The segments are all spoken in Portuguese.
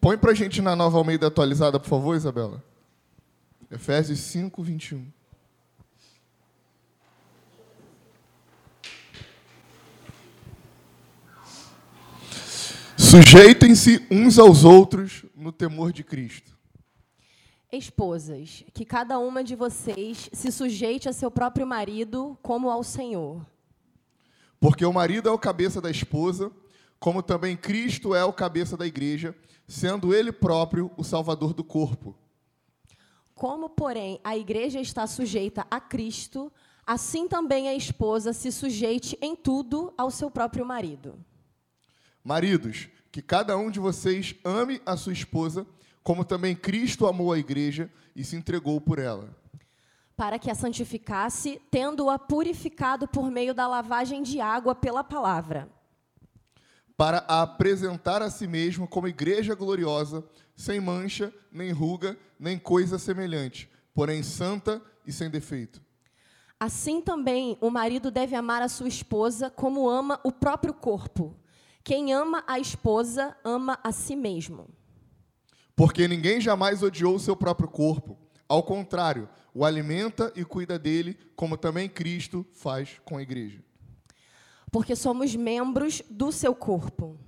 Põe para a gente na nova Almeida atualizada, por favor, Isabela. Efésios 5, 21. Sujeitem-se uns aos outros no temor de Cristo. Esposas, que cada uma de vocês se sujeite a seu próprio marido como ao Senhor. Porque o marido é o cabeça da esposa, como também Cristo é o cabeça da igreja, sendo ele próprio o salvador do corpo. Como, porém, a igreja está sujeita a Cristo, assim também a esposa se sujeite em tudo ao seu próprio marido. Maridos, que cada um de vocês ame a sua esposa, como também Cristo amou a igreja e se entregou por ela. Para que a santificasse, tendo-a purificado por meio da lavagem de água pela palavra. Para a apresentar a si mesmo como igreja gloriosa, sem mancha, nem ruga, nem coisa semelhante, porém santa e sem defeito. Assim também o marido deve amar a sua esposa como ama o próprio corpo. Quem ama a esposa, ama a si mesmo. Porque ninguém jamais odiou o seu próprio corpo. Ao contrário, o alimenta e cuida dele, como também Cristo faz com a igreja. Porque somos membros do seu corpo.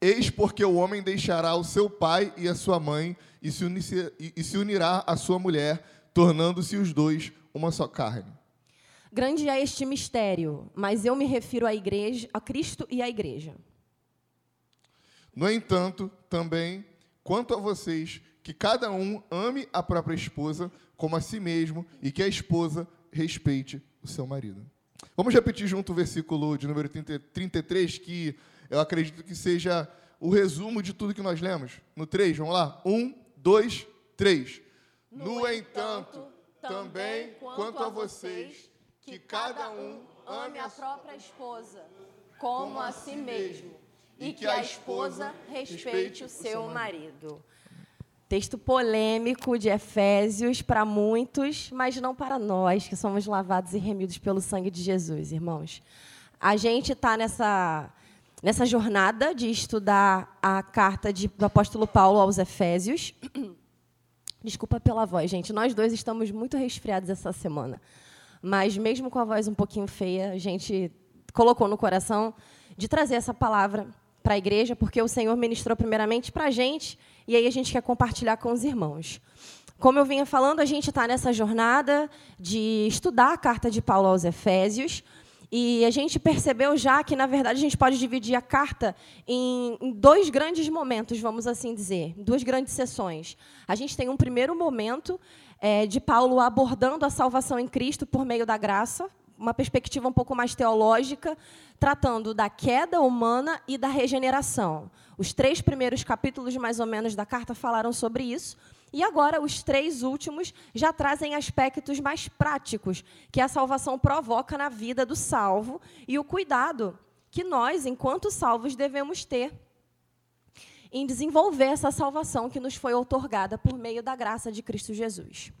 Eis porque o homem deixará o seu pai e a sua mãe e se, e se unirá à sua mulher, tornando-se os dois uma só carne. Grande é este mistério, mas eu me refiro à igreja, a Cristo e à igreja. No entanto, também, quanto a vocês, que cada um ame a própria esposa como a si mesmo e que a esposa respeite o seu marido. Vamos repetir junto o versículo de número 30, 33, que eu acredito que seja o resumo de tudo que nós lemos. No 3, vamos lá? 1, 2, 3. No, entanto, também, quanto a vocês, que cada um ame a própria esposa como a si mesmo, e que a esposa respeite o seu marido. Texto polêmico de Efésios para muitos, mas não para nós, que somos lavados e remidos pelo sangue de Jesus, irmãos. A gente está nessa, nessa jornada de estudar a carta de, do apóstolo Paulo aos Efésios. Desculpa pela voz, gente. Nós dois estamos muito resfriados essa semana. Mas mesmo com a voz um pouquinho feia, a gente colocou no coração de trazer essa palavra para a igreja, porque o Senhor ministrou primeiramente para a gente, e aí a gente quer compartilhar com os irmãos. Como eu vinha falando, a gente está nessa jornada de estudar a carta de Paulo aos Efésios, e a gente percebeu já que, na verdade, a gente pode dividir a carta em, em, dois grandes momentos, vamos assim dizer, duas grandes sessões. A gente tem um primeiro momento é, de Paulo abordando a salvação em Cristo por meio da graça, uma perspectiva um pouco mais teológica, tratando da queda humana e da regeneração. Os três primeiros capítulos, mais ou menos, da carta falaram sobre isso. E agora, os três últimos já trazem aspectos mais práticos que a salvação provoca na vida do salvo e o cuidado que nós, enquanto salvos, devemos ter em desenvolver essa salvação que nos foi otorgada por meio da graça de Cristo Jesus.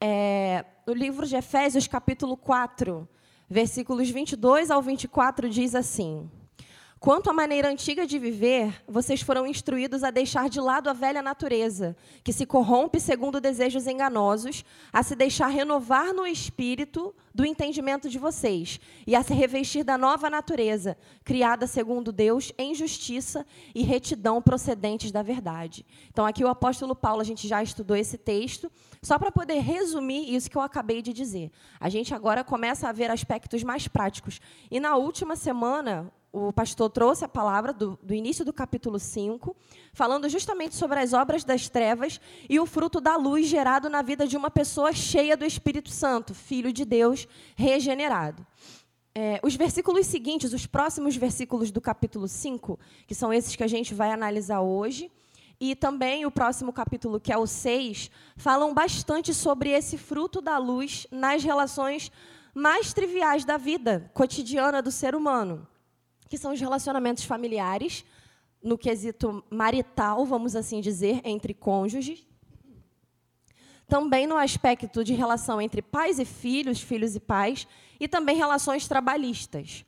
É, no livro de Efésios, capítulo 4, versículos 22 ao 24, diz assim: Quanto à maneira antiga de viver, vocês foram instruídos a deixar de lado a velha natureza, que se corrompe segundo desejos enganosos, a se deixar renovar no espírito do entendimento de vocês e a se revestir da nova natureza, criada segundo Deus em justiça e retidão procedentes da verdade. Então, aqui o apóstolo Paulo, a gente já estudou esse texto, só para poder resumir isso que eu acabei de dizer. A gente agora começa a ver aspectos mais práticos. E na última semana, o pastor trouxe a palavra do, do, início do capítulo 5, falando justamente sobre as obras das trevas e o fruto da luz gerado na vida de uma pessoa cheia do Espírito Santo, filho de Deus, regenerado. É, os versículos seguintes, os próximos versículos do capítulo 5, que são esses que a gente vai analisar hoje, e também o próximo capítulo, que é o 6, falam bastante sobre esse fruto da luz nas relações mais triviais da vida cotidiana do ser humano que são os relacionamentos familiares, no quesito marital, vamos assim dizer, entre cônjuges. Também no aspecto de relação entre pais e filhos, filhos e pais, e também relações trabalhistas.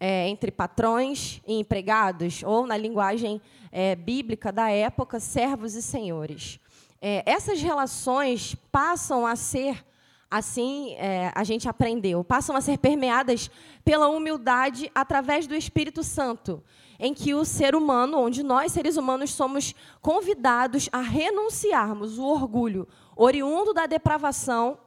é, entre patrões e empregados, ou na linguagem é, bíblica da época, servos e senhores. É, essas relações passam a ser, assim é, a gente aprendeu, passam a ser permeadas pela humildade através do Espírito Santo, em que o ser humano, onde nós, seres humanos, somos convidados a renunciarmos o orgulho oriundo da depravação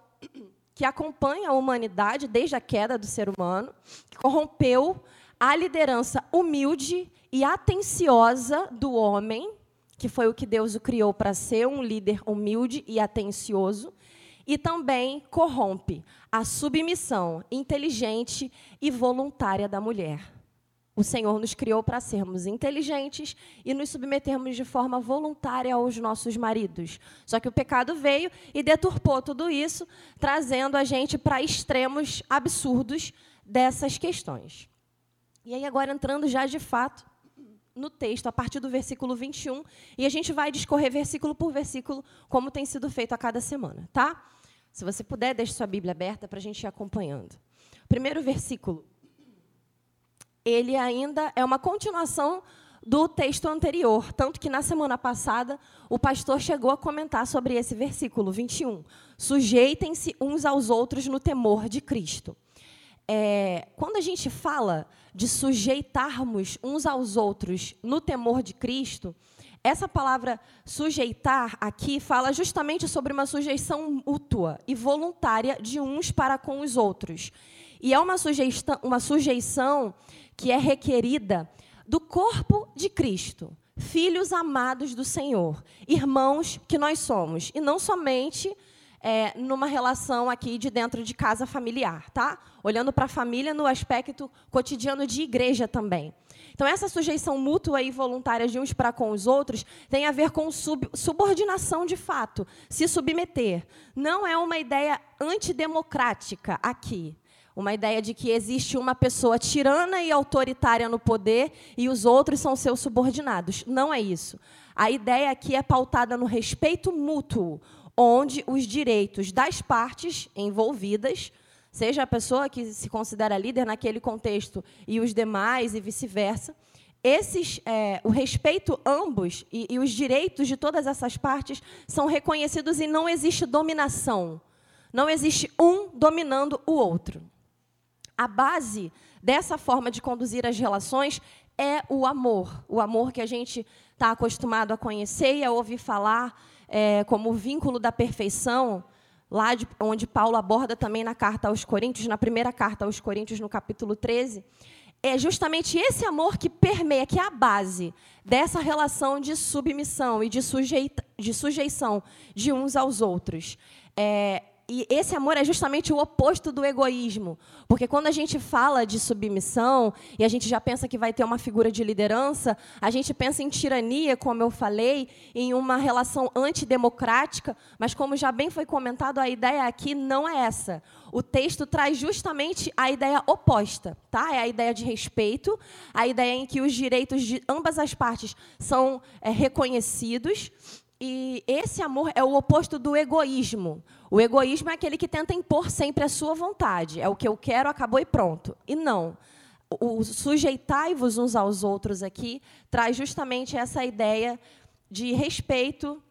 que acompanha a humanidade desde a queda do ser humano, que corrompeu a liderança humilde e atenciosa do homem, que foi o que Deus o criou para ser um líder humilde e atencioso, e também corrompe a submissão inteligente e voluntária da mulher. O Senhor nos criou para sermos inteligentes e nos submetermos de forma voluntária aos nossos maridos. Só que o pecado veio e deturpou tudo isso, trazendo a gente para extremos absurdos dessas questões. E aí, agora entrando já de fato no texto, a partir do versículo 21, e a gente vai discorrer versículo por versículo, como tem sido feito a cada semana, tá? Se você puder, deixe sua Bíblia aberta para a gente ir acompanhando. Primeiro versículo ele ainda é uma continuação do texto anterior, tanto que na semana passada o pastor chegou a comentar sobre esse versículo 21. Sujeitem-se uns aos outros no temor de Cristo. É, quando a gente fala de sujeitarmos uns aos outros no temor de Cristo, essa palavra sujeitar aqui fala justamente sobre uma sujeição mútua e voluntária de uns para com os outros. E é uma uma sujeição que é requerida do corpo de Cristo, filhos amados do Senhor, irmãos que nós somos, e não somente é, numa relação aqui de dentro de casa familiar, tá? Olhando para a família no aspecto cotidiano de igreja também. Então, essa sujeição mútua e voluntária de uns para com os outros tem a ver com sub, subordinação de fato, se submeter. Não é uma ideia antidemocrática aqui. Uma ideia de que existe uma pessoa tirana e autoritária no poder e os outros são seus subordinados. Não é isso. A ideia aqui é pautada no respeito mútuo, onde os direitos das partes envolvidas, seja a pessoa que se considera líder naquele contexto e os demais e vice-versa, esses, é, o respeito ambos e, e os direitos de todas essas partes são reconhecidos e não existe dominação. Não existe um dominando o outro. A base dessa forma de conduzir as relações é o amor. O amor que a gente está acostumado a conhecer e a ouvir falar é, como o vínculo da perfeição, lá de, onde Paulo aborda também na carta aos Coríntios, na primeira carta aos Coríntios, no capítulo 13. É justamente esse amor que permeia, que é a base dessa relação de submissão e de, sujeita, de sujeição de uns aos outros. É, e esse amor é justamente o oposto do egoísmo. Porque quando a gente fala de submissão e a gente já pensa que vai ter uma figura de liderança, a gente pensa em tirania, como eu falei, em uma relação antidemocrática, mas como já bem foi comentado, a ideia aqui não é essa. O texto traz justamente a ideia oposta, tá? É a ideia de respeito, a ideia em que os direitos de ambas as partes são é, reconhecidos e esse amor é o oposto do egoísmo. O egoísmo é aquele que tenta impor sempre a sua vontade. É o que eu quero, acabou e pronto. E não. O sujeitai-vos uns aos outros aqui traz justamente essa ideia de respeito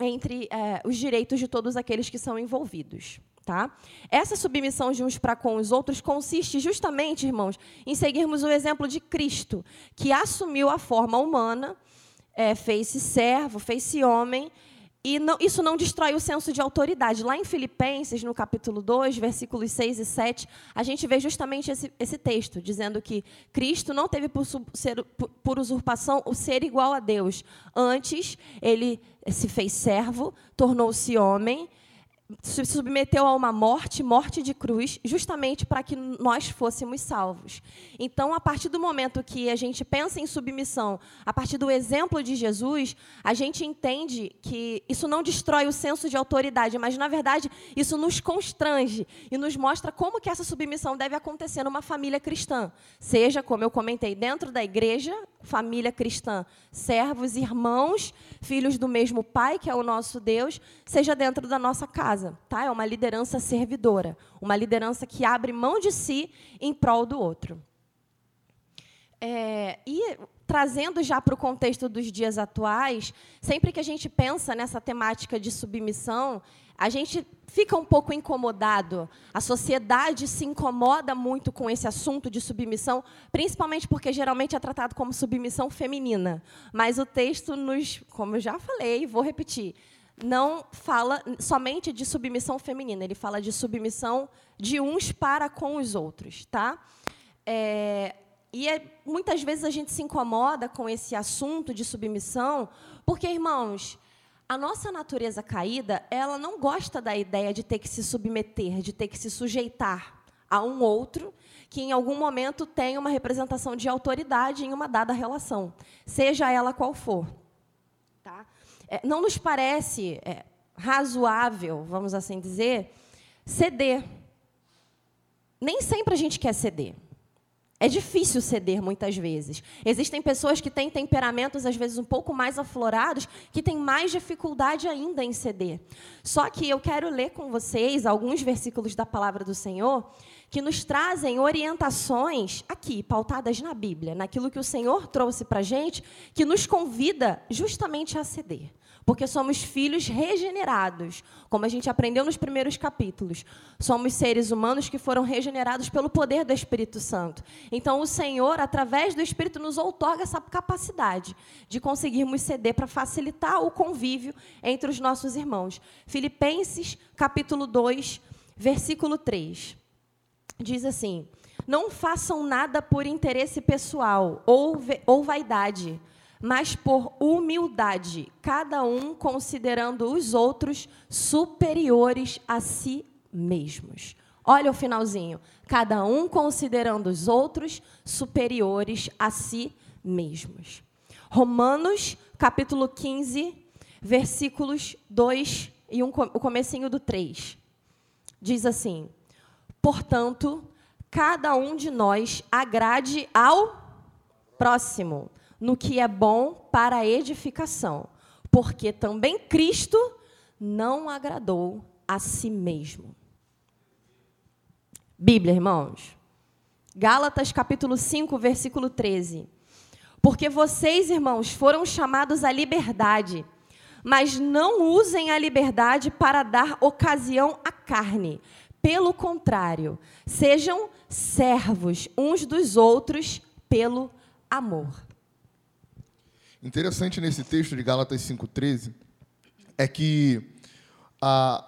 entre é, os direitos de todos aqueles que são envolvidos. Tá? Essa submissão de uns para com os outros consiste justamente, irmãos, em seguirmos o exemplo de Cristo, que assumiu a forma humana é, fez-se servo, fez-se homem, e não, isso não destrói o senso de autoridade. Lá em Filipenses, no capítulo 2, versículos 6 e 7, a gente vê justamente esse, esse texto, dizendo que Cristo não teve por, ser, por, usurpação o ser igual a Deus. Antes, ele se fez servo, tornou-se homem, se submeteu a uma morte, morte de cruz, justamente para que nós fôssemos salvos. Então, a partir do momento que a gente pensa em submissão, a partir do exemplo de Jesus, a gente entende que isso não destrói o senso de autoridade, mas na verdade isso nos constrange e nos mostra como que essa submissão deve acontecer numa família cristã, seja como eu comentei dentro da igreja, família cristã, servos, irmãos, filhos do mesmo Pai, que é o nosso Deus, seja dentro da nossa casa. Tá? É uma liderança servidora, uma liderança que abre mão de si em prol do outro. É, e trazendo já para o contexto dos dias atuais, sempre que a gente pensa nessa temática de submissão, a gente fica um pouco incomodado. A sociedade se incomoda muito com esse assunto de submissão, principalmente porque geralmente é tratado como submissão feminina. Mas o texto nos, como eu já falei, vou repetir, não fala somente de submissão feminina, ele fala de submissão de uns para com os outros, tá? É, e é, muitas vezes a gente se incomoda com esse assunto de submissão, porque, irmãos, a nossa natureza caída, ela não gosta da ideia de ter que se submeter, de ter que se sujeitar a um outro que em algum momento tem uma representação de autoridade em uma dada relação, seja ela qual for. Tá? É, não nos parece é, razoável, vamos assim dizer, ceder. Nem sempre a gente quer ceder. É difícil ceder muitas vezes. Existem pessoas que têm temperamentos, às vezes, um pouco mais aflorados, que têm mais dificuldade ainda em ceder. Só que eu quero ler com vocês alguns versículos da palavra do Senhor que nos trazem orientações aqui, pautadas na Bíblia, naquilo que o Senhor trouxe para gente, que nos convida justamente a ceder porque somos filhos regenerados, como a gente aprendeu nos primeiros capítulos. Somos seres humanos que foram regenerados pelo poder do Espírito Santo. Então, o Senhor, através do Espírito, nos outorga essa capacidade de conseguirmos ceder para facilitar o convívio entre os nossos irmãos. Filipenses, capítulo 2, versículo 3. Diz assim: Não façam nada por interesse pessoal ou, ou vaidade mas por humildade, cada um considerando os outros superiores a si mesmos. Olha o finalzinho. Cada um considerando os outros superiores a si mesmos. Romanos, capítulo 15, versículos 2 e um, o comecinho do 3. Diz assim: Portanto, cada um de nós agrade ao próximo no que é bom para a edificação, porque também Cristo não agradou a si mesmo. Bíblia, irmãos. Gálatas capítulo 5, versículo 13. Porque vocês, irmãos, foram chamados à liberdade, mas não usem a liberdade para dar ocasião à carne. Pelo contrário, sejam servos uns dos outros pelo amor. Interessante nesse texto de Gálatas 5,13 é que a,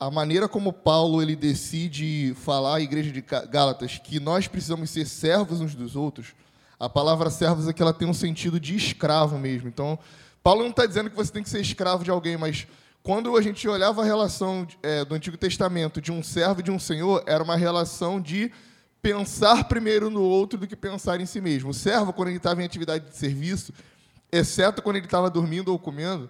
a maneira como Paulo ele decide falar à igreja de Gálatas que nós precisamos ser servos uns dos outros, a palavra servos aqui ela tem um sentido de escravo mesmo. Então, Paulo não está dizendo que você tem que ser escravo de alguém, mas quando a gente olhava a relação é, do Antigo Testamento de um servo e de um senhor, era uma relação de pensar primeiro no outro do que pensar em si mesmo. O servo, quando ele estava em atividade de serviço, exceto quando ele estava dormindo ou comendo,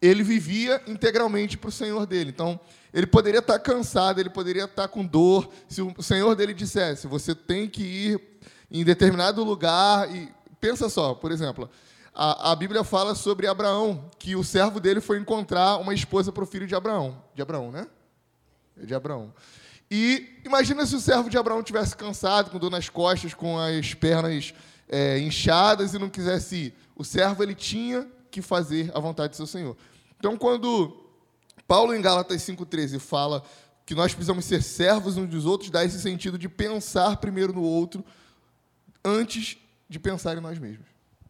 ele vivia integralmente para o Senhor dele. Então, ele poderia estar cansado, ele poderia estar com dor. Se o Senhor dele dissesse, você tem que ir em determinado lugar. E pensa só, por exemplo, a, a Bíblia fala sobre Abraão, que o servo dele foi encontrar uma esposa para o filho de Abraão. De Abraão, né? De Abraão. E imagina se o servo de Abraão tivesse cansado, com dor nas costas, com as pernas é, inchadas e não quisesse ir. O servo ele tinha que fazer a vontade do seu Senhor. Então, quando Paulo em Gálatas 5,13 fala que nós precisamos ser servos uns dos outros, dá esse sentido de pensar primeiro no outro antes de pensar em nós mesmos.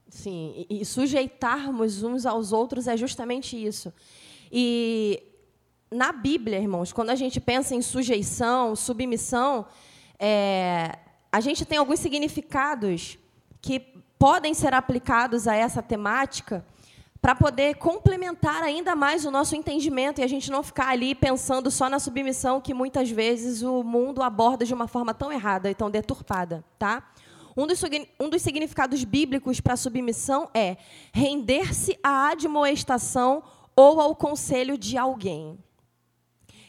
Sim, e sujeitarmos uns aos outros é justamente isso. E na Bíblia, irmãos, quando a gente pensa em sujeição, submissão, é, a gente tem alguns significados que podem ser aplicados a essa temática para poder complementar ainda mais o nosso entendimento e a gente não ficar ali pensando só na submissão que muitas vezes o mundo aborda de uma forma tão errada e tão deturpada, tá? Um dos, um dos significados bíblicos para submissão é render-se à admoestação ou ao conselho de alguém.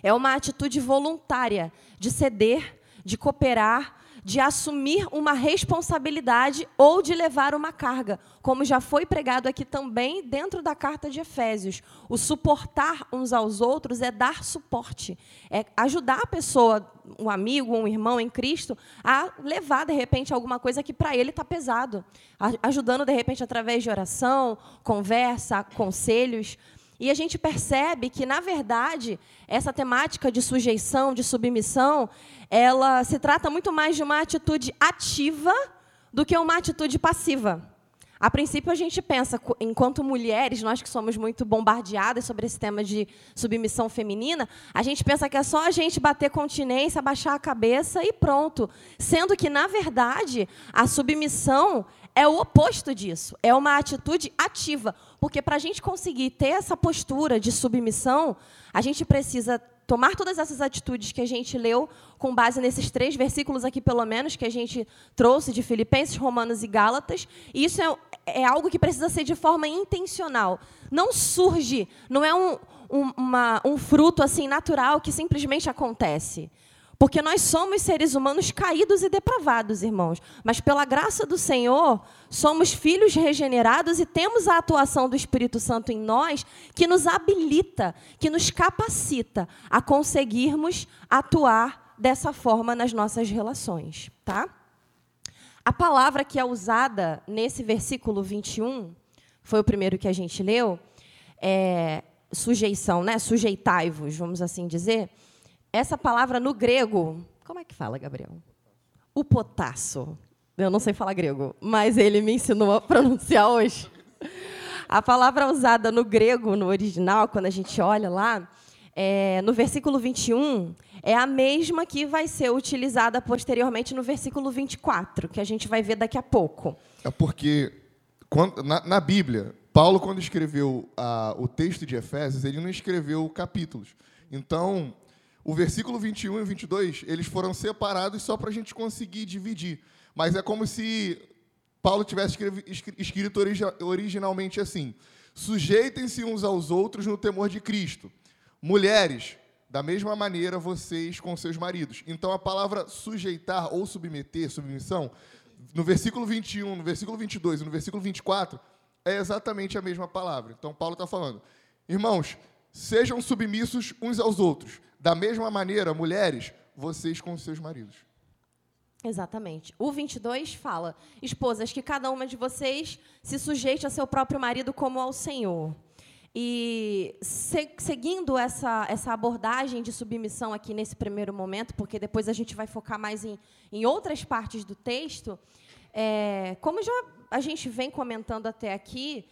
É uma atitude voluntária de ceder, de cooperar, de assumir uma responsabilidade ou de levar uma carga, como já foi pregado aqui também dentro da carta de Efésios. O suportar uns aos outros é dar suporte, é ajudar a pessoa, um amigo, um irmão em Cristo, a levar de repente alguma coisa que para ele está pesado, ajudando de repente através de oração, conversa, conselhos. E a gente percebe que, na verdade, essa temática de sujeição, de submissão, ela se trata muito mais de uma atitude ativa do que uma atitude passiva. A princípio, a gente pensa, enquanto mulheres, nós que somos muito bombardeadas sobre esse tema de submissão feminina, a gente pensa que é só a gente bater continência, baixar a cabeça e pronto. Sendo que, na verdade, a submissão é o oposto disso, é uma atitude ativa. Porque para a gente conseguir ter essa postura de submissão, a gente precisa tomar todas essas atitudes que a gente leu, com base nesses três versículos aqui, pelo menos, que a gente trouxe de Filipenses, Romanos e Gálatas. E isso é, é algo que precisa ser de forma intencional. Não surge, não é um, um, uma, um fruto assim natural que simplesmente acontece. Porque nós somos seres humanos caídos e depravados, irmãos. Mas pela graça do Senhor, somos filhos regenerados e temos a atuação do Espírito Santo em nós que nos habilita, que nos capacita a conseguirmos atuar dessa forma nas nossas relações, tá? A palavra que é usada nesse versículo 21, foi o primeiro que a gente leu, é sujeição, né? Sujeitai-vos, vamos assim dizer essa palavra no grego, como é que fala, Gabriel? O potasso. Eu não sei falar grego, mas ele me ensinou a pronunciar hoje. A palavra usada no grego, no original, quando a gente olha lá, é, no versículo 21, é a mesma que vai ser utilizada posteriormente no versículo 24, que a gente vai ver daqui a pouco. É porque, quando, na, na Bíblia, Paulo, quando escreveu a, o texto de Efésios, ele não escreveu capítulos. Então, o versículo 21 e 22, eles foram separados só para a gente conseguir dividir. Mas é como se Paulo tivesse escrito originalmente assim: sujeitem-se uns aos outros no temor de Cristo. Mulheres, da mesma maneira vocês com seus maridos. Então a palavra sujeitar ou submeter, submissão, no versículo 21, no versículo 22 e no versículo 24, é exatamente a mesma palavra. Então Paulo está falando: irmãos, sejam submissos uns aos outros da mesma maneira, mulheres, vocês com seus maridos. Exatamente. O 22 fala: Esposas, que cada uma de vocês se sujeite a seu próprio marido como ao Senhor. E se, seguindo essa, essa abordagem de submissão aqui nesse primeiro momento, porque depois a gente vai focar mais em, em outras partes do texto, é, como já a gente vem comentando até aqui,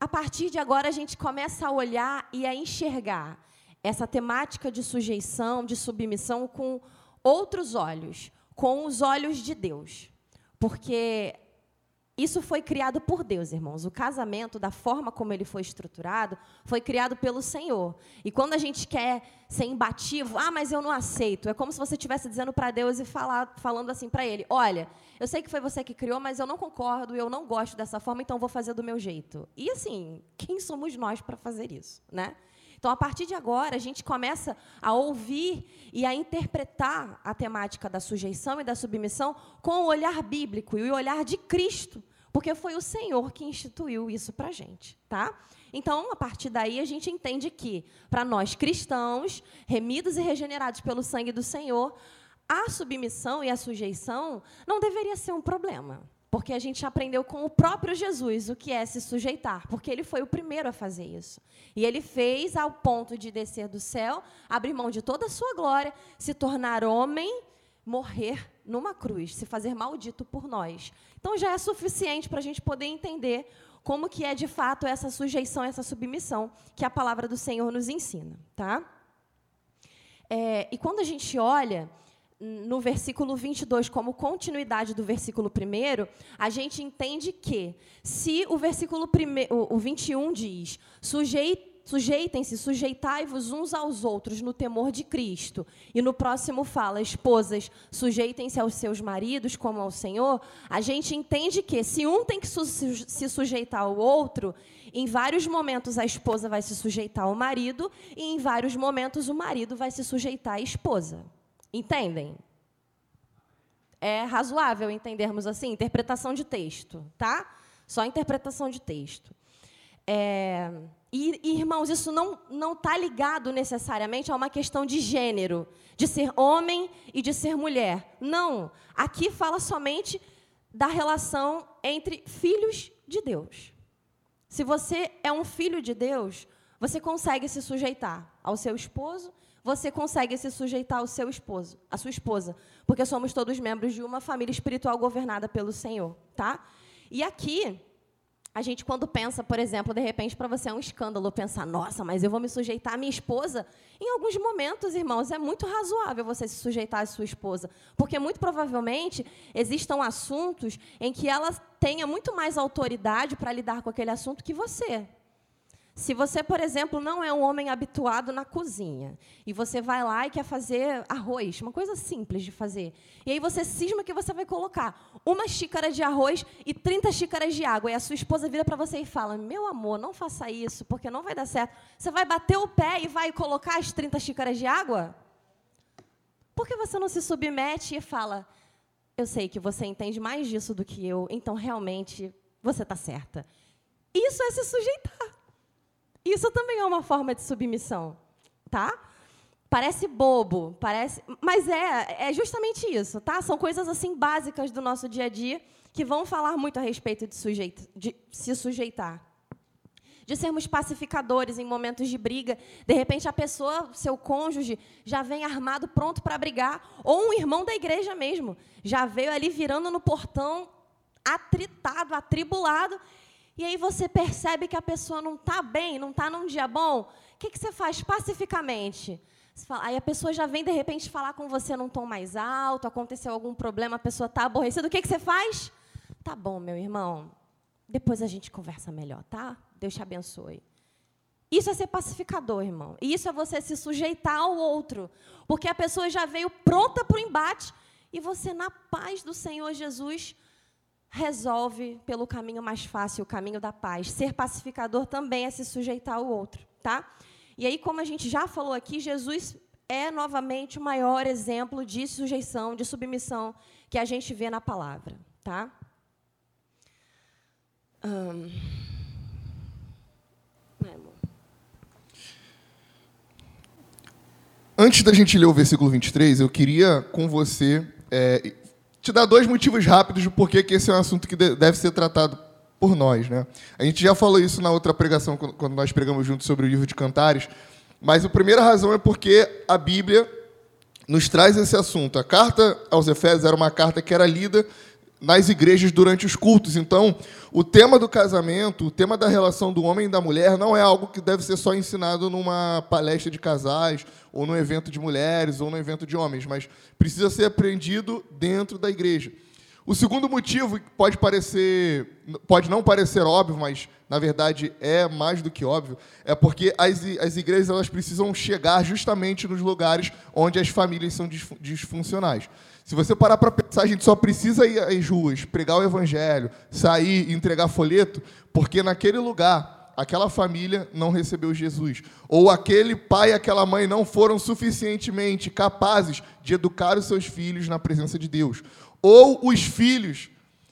a partir de agora a gente começa a olhar e a enxergar essa temática de sujeição, de submissão com outros olhos, com os olhos de Deus. Porque isso foi criado por Deus, irmãos. O casamento, da forma como ele foi estruturado, foi criado pelo Senhor. E quando a gente quer ser imbativo, ah, mas eu não aceito. É como se você estivesse dizendo para Deus e falar, falando assim para ele: olha, eu sei que foi você que criou, mas eu não concordo, eu não gosto dessa forma, então vou fazer do meu jeito. E assim, quem somos nós para fazer isso, né? Então, a partir de agora, a gente começa a ouvir e a interpretar a temática da sujeição e da submissão com o olhar bíblico e o olhar de Cristo, porque foi o Senhor que instituiu isso para a gente, tá? Então, a partir daí, a gente entende que, para nós cristãos, remidos e regenerados pelo sangue do Senhor, a submissão e a sujeição não deveria ser um problema. Porque a gente aprendeu com o próprio Jesus o que é se sujeitar, porque ele foi o primeiro a fazer isso. E ele fez ao ponto de descer do céu, abrir mão de toda a sua glória, se tornar homem, morrer numa cruz, se fazer maldito por nós. Então já é suficiente para a gente poder entender como que é de fato essa sujeição, essa submissão que a palavra do Senhor nos ensina, tá? É, e quando a gente olha no versículo 22, como continuidade do versículo 1, a gente entende que, se o versículo prime, o, o 21 diz: sujeitem-se, sujeitai-vos uns aos outros no temor de Cristo, e no próximo fala: esposas, sujeitem-se aos seus maridos como ao Senhor, a gente entende que, se um tem que su se sujeitar ao outro, em vários momentos a esposa vai se sujeitar ao marido, e em vários momentos o marido vai se sujeitar à esposa. Entendem? é razoável entendermos assim, interpretação de texto, tá? Só interpretação de texto. É, e, irmãos, isso não não está ligado necessariamente a uma questão de gênero, de ser homem e de ser mulher. Não. Aqui fala somente da relação entre filhos de Deus. Se você é um filho de Deus, você consegue se sujeitar ao seu esposo, você consegue se sujeitar ao seu esposo, à sua esposa, porque somos todos membros de uma família espiritual governada pelo Senhor, tá? E aqui a gente, quando pensa, por exemplo, de repente para você é um escândalo pensar, nossa, mas eu vou me sujeitar à minha esposa. Em alguns momentos, irmãos, é muito razoável você se sujeitar à sua esposa, porque muito provavelmente existam assuntos em que ela tenha muito mais autoridade para lidar com aquele assunto que você. Se você, por exemplo, não é um homem habituado na cozinha e você vai lá e quer fazer arroz, uma coisa simples de fazer, e aí você cisma que você vai colocar uma xícara de arroz e 30 xícaras de água, e a sua esposa vira para você e fala: Meu amor, não faça isso, porque não vai dar certo. Você vai bater o pé e vai colocar as 30 xícaras de água? Por que você não se submete e fala: Eu sei que você entende mais disso do que eu, então realmente você está certa. Isso é se sujeitar. Isso também é uma forma de submissão, tá? Parece bobo, parece, mas é, é justamente isso, tá? São coisas assim básicas do nosso dia a dia que vão falar muito a respeito de, sujeito, de se sujeitar. De sermos pacificadores em momentos de briga. De repente, a pessoa, seu cônjuge, já vem armado, pronto para brigar. Ou um irmão da igreja mesmo. Já veio ali virando no portão, atritado, atribulado. E aí você percebe que a pessoa não está bem, não está num dia bom. O que, que você faz pacificamente? Fala, aí a pessoa já vem, de repente, falar com você num tom mais alto, aconteceu algum problema, a pessoa está aborrecida. O que, que você faz? Tá bom, meu irmão. Depois a gente conversa melhor, tá? Deus te abençoe. Isso é ser pacificador, irmão. E isso é você se sujeitar ao outro. Porque a pessoa já veio pronta para o embate e você, na paz do Senhor Jesus, resolve pelo caminho mais fácil, o caminho da paz. Ser pacificador também é se sujeitar ao outro, tá? E aí, como a gente já falou aqui, Jesus é novamente o maior exemplo de sujeição, de submissão que a gente vê na palavra, tá? Antes da gente ler o versículo 23, eu queria com você é, te dar dois motivos rápidos do porquê que esse é um assunto que deve ser tratado por nós. Né? A gente já falou isso na outra pregação, quando nós pregamos juntos sobre o livro de Cantares, mas a primeira razão é porque a Bíblia nos traz esse assunto. A carta aos Efésios era uma carta que era lida nas igrejas durante os cultos. Então, o tema do casamento, o tema da relação do homem e da mulher, não é algo que deve ser só ensinado numa palestra de casais, ou num evento de mulheres, ou num evento de homens, mas precisa ser aprendido dentro da igreja. O segundo motivo, que pode parecer, pode não parecer óbvio, mas na verdade é mais do que óbvio, é porque as, as igrejas elas precisam chegar justamente nos lugares onde as famílias são disfuncionais. Se você parar para pensar, a gente só precisa ir às ruas, pregar o evangelho, sair entregar folheto, porque naquele lugar, aquela família não recebeu Jesus. Ou aquele pai e aquela mãe não foram suficientemente capazes de educar os seus filhos na presença de Deus. Ou os filhos,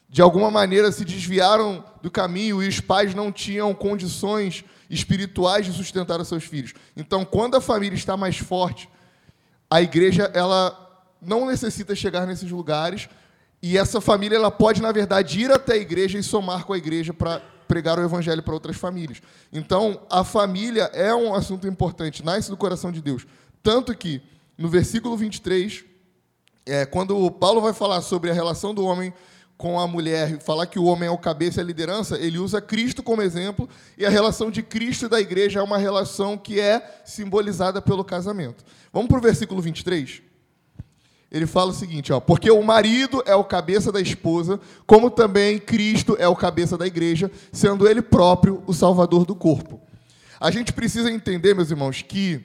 de alguma maneira, se desviaram do caminho e os pais não tinham condições espirituais de sustentar os seus filhos. Então, quando a família está mais forte, a igreja ela não necessita chegar nesses lugares e essa família ela pode, na verdade, ir até a igreja e somar com a igreja para pregar o evangelho para outras famílias. Então, a família é um assunto importante, nasce do coração de Deus. Tanto que, no versículo 23, é, quando Paulo vai falar sobre a relação do homem com a mulher, falar que o homem é o cabeça e a liderança, ele usa Cristo como exemplo, e a relação de Cristo e da igreja é uma relação que é simbolizada pelo casamento. Vamos para o versículo 23? Ele fala o seguinte, ó, porque o marido é o cabeça da esposa, como também Cristo é o cabeça da igreja, sendo ele próprio o salvador do corpo. A gente precisa entender, meus irmãos, que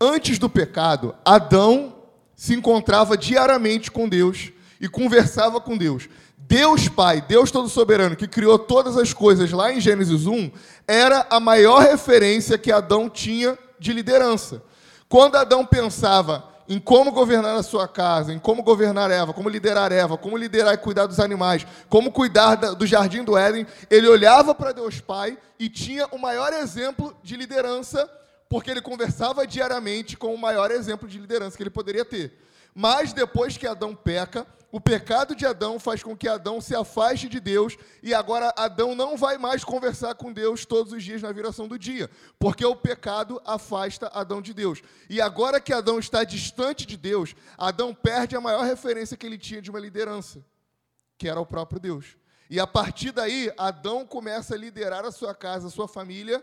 antes do pecado, Adão se encontrava diariamente com Deus e conversava com Deus. Deus Pai, Deus Todo Soberano, que criou todas as coisas lá em Gênesis 1, era a maior referência que Adão tinha de liderança. Quando Adão pensava em como governar a sua casa, em como governar Eva, como liderar Eva, como liderar e cuidar dos animais, como cuidar do jardim do Éden, ele olhava para Deus Pai e tinha o maior exemplo de liderança, porque ele conversava diariamente com o maior exemplo de liderança que ele poderia ter. Mas depois que Adão peca, o pecado de Adão faz com que Adão se afaste de Deus e agora Adão não vai mais conversar com Deus todos os dias na viração do dia, porque o pecado afasta Adão de Deus. E agora que Adão está distante de Deus, Adão perde a maior referência que ele tinha de uma liderança, que era o próprio Deus. E a partir daí, Adão começa a liderar a sua casa, a sua família,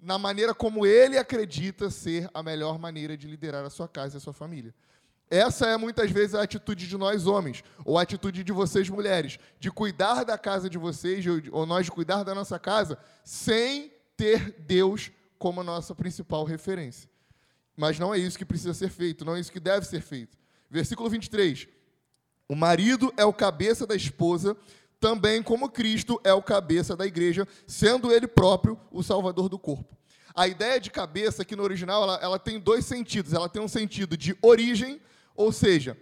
na maneira como ele acredita ser a melhor maneira de liderar a sua casa e a sua família. Essa é muitas vezes a atitude de nós homens, ou a atitude de vocês mulheres, de cuidar da casa de vocês, ou nós de cuidar da nossa casa, sem ter Deus como nossa principal referência. Mas não é isso que precisa ser feito, não é isso que deve ser feito. Versículo 23. O marido é o cabeça da esposa, também como Cristo é o cabeça da igreja, sendo ele próprio o salvador do corpo. A ideia de cabeça aqui no original, ela, ela tem dois sentidos. Ela tem um sentido de origem ou seja,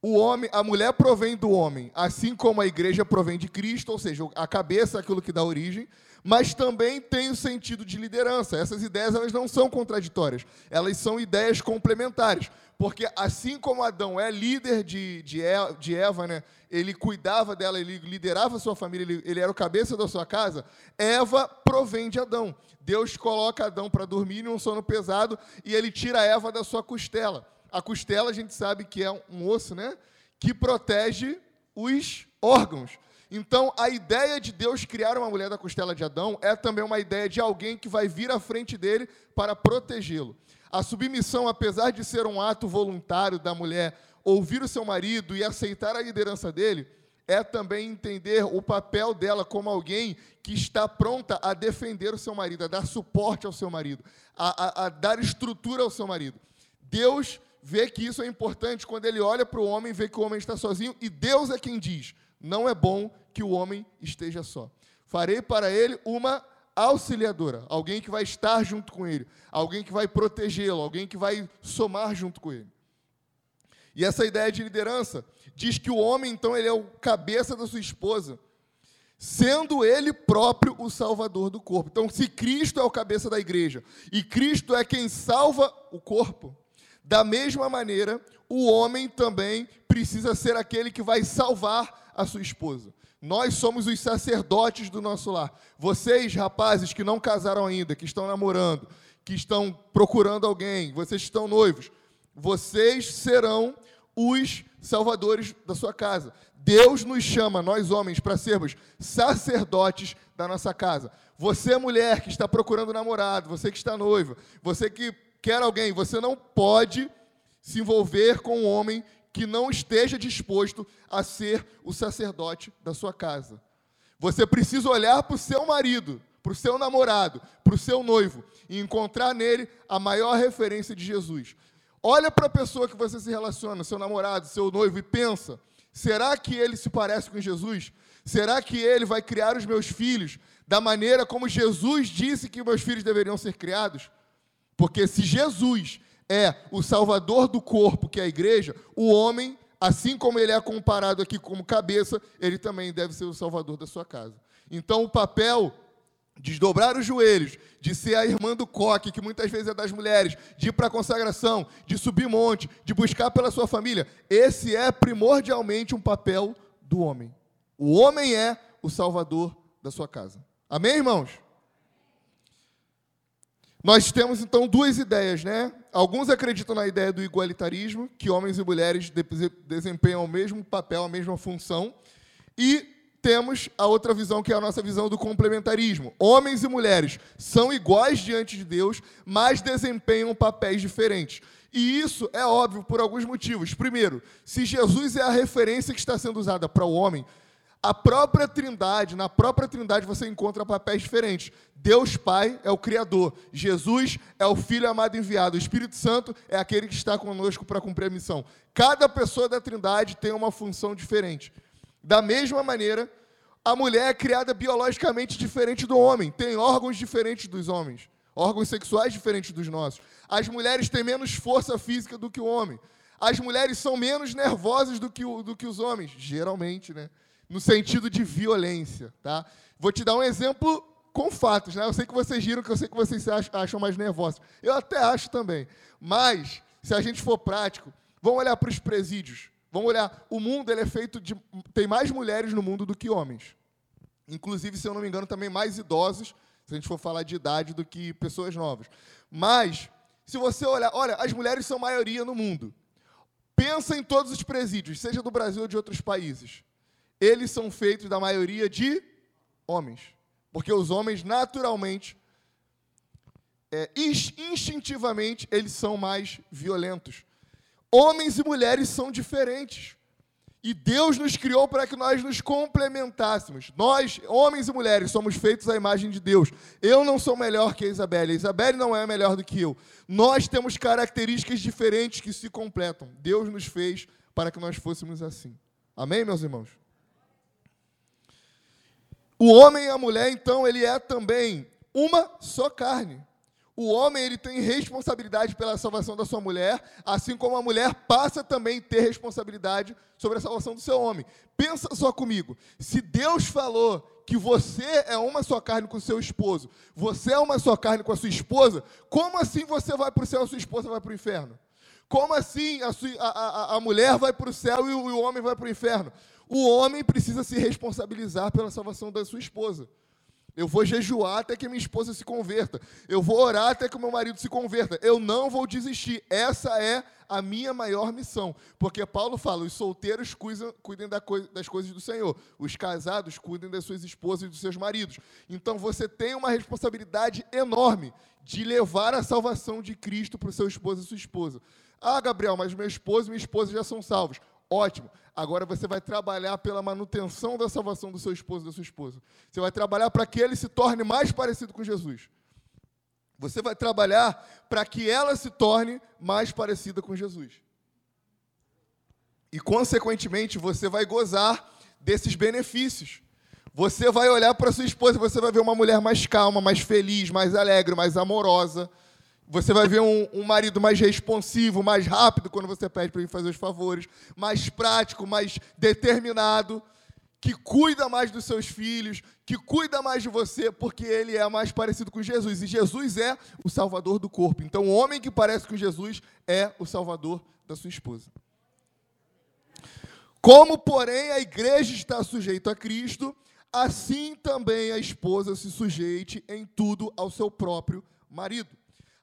o homem, a mulher provém do homem, assim como a igreja provém de Cristo, ou seja, a cabeça é aquilo que dá origem, mas também tem o sentido de liderança. Essas ideias elas não são contraditórias, elas são ideias complementares. Porque assim como Adão é líder de, de, Eva, né, ele cuidava dela, ele liderava a sua família, ele, ele era o cabeça da sua casa, Eva provém de Adão. Deus coloca Adão para dormir em um sono pesado e ele tira Eva da sua costela. A costela a gente sabe que é um osso, né? Que protege os órgãos. Então, a ideia de Deus criar uma mulher da costela de Adão é também uma ideia de alguém que vai vir à frente dele para protegê-lo. A submissão, apesar de ser um ato voluntário da mulher ouvir o seu marido e aceitar a liderança dele, é também entender o papel dela como alguém que está pronta a defender o seu marido, a dar suporte ao seu marido, a, a, a dar estrutura ao seu marido. Deus vê que isso é importante quando ele olha para o homem, vê que o homem está sozinho, e Deus é quem diz: não é bom que o homem esteja só. Farei para ele uma auxiliadora, alguém que vai estar junto com ele, alguém que vai protegê-lo, alguém que vai somar junto com ele. E essa ideia de liderança diz que o homem, então, ele é o cabeça da sua esposa, sendo ele próprio o salvador do corpo. Então, se Cristo é o cabeça da igreja e Cristo é quem salva o corpo, da mesma maneira, o homem também precisa ser aquele que vai salvar a sua esposa. Nós somos os sacerdotes do nosso lar. Vocês, rapazes que não casaram ainda, que estão namorando, que estão procurando alguém, vocês estão noivos, vocês serão os salvadores da sua casa. Deus nos chama, nós homens, para sermos sacerdotes da nossa casa. Você, mulher que está procurando namorado, você que está noiva, você que quer alguém, você não pode se envolver com um homem que não esteja disposto a ser o sacerdote da sua casa. Você precisa olhar para o seu marido, para o seu namorado, para o seu noivo e encontrar nele a maior referência de Jesus. Olha para a pessoa que você se relaciona, seu namorado, seu noivo, e pensa: será que ele se parece com Jesus? Será que ele vai criar os meus filhos da maneira como Jesus disse que meus filhos deveriam ser criados? Porque se Jesus é o salvador do corpo, que é a igreja, o homem, assim como ele é comparado aqui como cabeça, ele também deve ser o salvador da sua casa. Então, o papel de dobrar os joelhos, de ser a irmã do coque, que muitas vezes é das mulheres, de ir para a consagração, de subir monte, de buscar pela sua família, esse é primordialmente um papel do homem. O homem é o salvador da sua casa. Amém, irmãos? Nós temos então duas ideias, né? Alguns acreditam na ideia do igualitarismo, que homens e mulheres desempenham o mesmo papel, a mesma função, e temos a outra visão, que é a nossa visão do complementarismo. Homens e mulheres são iguais diante de Deus, mas desempenham papéis diferentes. E isso é óbvio por alguns motivos. Primeiro, se Jesus é a referência que está sendo usada para o homem, a própria Trindade, na própria Trindade você encontra papéis diferentes. Deus Pai é o Criador, Jesus é o Filho amado enviado, o Espírito Santo é aquele que está conosco para cumprir a missão. Cada pessoa da Trindade tem uma função diferente. Da mesma maneira, a mulher é criada biologicamente diferente do homem, tem órgãos diferentes dos homens. órgãos sexuais diferentes dos nossos. As mulheres têm menos força física do que o homem. As mulheres são menos nervosas do que, o, do que os homens, geralmente, né? No sentido de violência, tá? Vou te dar um exemplo com fatos, né? Eu sei que vocês giram, que eu sei que vocês acham mais nervosos. Eu até acho também. Mas, se a gente for prático, vamos olhar para os presídios. Vamos olhar, o mundo ele é feito de. Tem mais mulheres no mundo do que homens. Inclusive, se eu não me engano, também mais idosos, se a gente for falar de idade, do que pessoas novas. Mas, se você olhar, olha, as mulheres são maioria no mundo. Pensa em todos os presídios, seja do Brasil ou de outros países. Eles são feitos da maioria de homens. Porque os homens, naturalmente, é, instintivamente, eles são mais violentos. Homens e mulheres são diferentes. E Deus nos criou para que nós nos complementássemos. Nós, homens e mulheres, somos feitos à imagem de Deus. Eu não sou melhor que a Isabelle, a Isabelle não é melhor do que eu. Nós temos características diferentes que se completam. Deus nos fez para que nós fôssemos assim. Amém, meus irmãos? O homem e a mulher, então, ele é também uma só carne. O homem ele tem responsabilidade pela salvação da sua mulher, assim como a mulher passa também a ter responsabilidade sobre a salvação do seu homem. Pensa só comigo. Se Deus falou que você é uma só carne com seu esposo, você é uma só carne com a sua esposa, como assim você vai para o céu e a sua esposa vai para o inferno? Como assim a, sua, a, a, a mulher vai para o céu e o, e o homem vai para o inferno? O homem precisa se responsabilizar pela salvação da sua esposa. Eu vou jejuar até que minha esposa se converta. Eu vou orar até que meu marido se converta. Eu não vou desistir. Essa é a minha maior missão. Porque Paulo fala: os solteiros cuidem, cuidem das coisas do Senhor, os casados cuidem das suas esposas e dos seus maridos. Então você tem uma responsabilidade enorme de levar a salvação de Cristo para o seu esposo e sua esposa. Ah, Gabriel, mas meu esposo e minha esposa já são salvos. Ótimo. Agora você vai trabalhar pela manutenção da salvação do seu esposo e da sua esposa. Você vai trabalhar para que ele se torne mais parecido com Jesus. Você vai trabalhar para que ela se torne mais parecida com Jesus. E, consequentemente, você vai gozar desses benefícios. Você vai olhar para sua esposa e você vai ver uma mulher mais calma, mais feliz, mais alegre, mais amorosa você vai ver um, um, marido mais responsivo, mais rápido quando você pede para ele fazer os favores, mais prático, mais determinado, que cuida mais dos seus filhos, que cuida mais de você, porque ele é mais parecido com Jesus. E Jesus é o salvador do corpo. Então, o homem que parece com Jesus é o salvador da sua esposa. Como, porém, a igreja está sujeita a Cristo, assim também a esposa se sujeite em tudo ao seu próprio marido.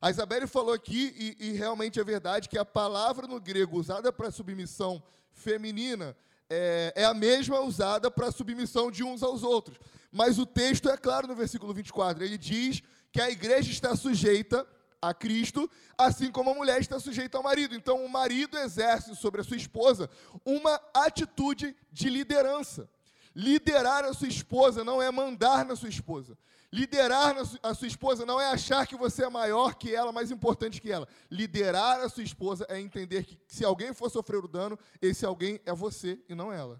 A Isabelle falou aqui, e, e, realmente é verdade, que a palavra no grego usada para submissão feminina é, é a mesma usada para submissão de uns aos outros. Mas o texto é claro no versículo 24. Ele diz que a igreja está sujeita a Cristo, assim como a mulher está sujeita ao marido. Então, o marido exerce sobre a sua esposa uma atitude de liderança. Liderar a sua esposa não é mandar na sua esposa. Liderar a sua esposa não é achar que você é maior que ela, mais importante que ela. Liderar a sua esposa é entender que se alguém for sofrer o dano, esse alguém é você e não ela.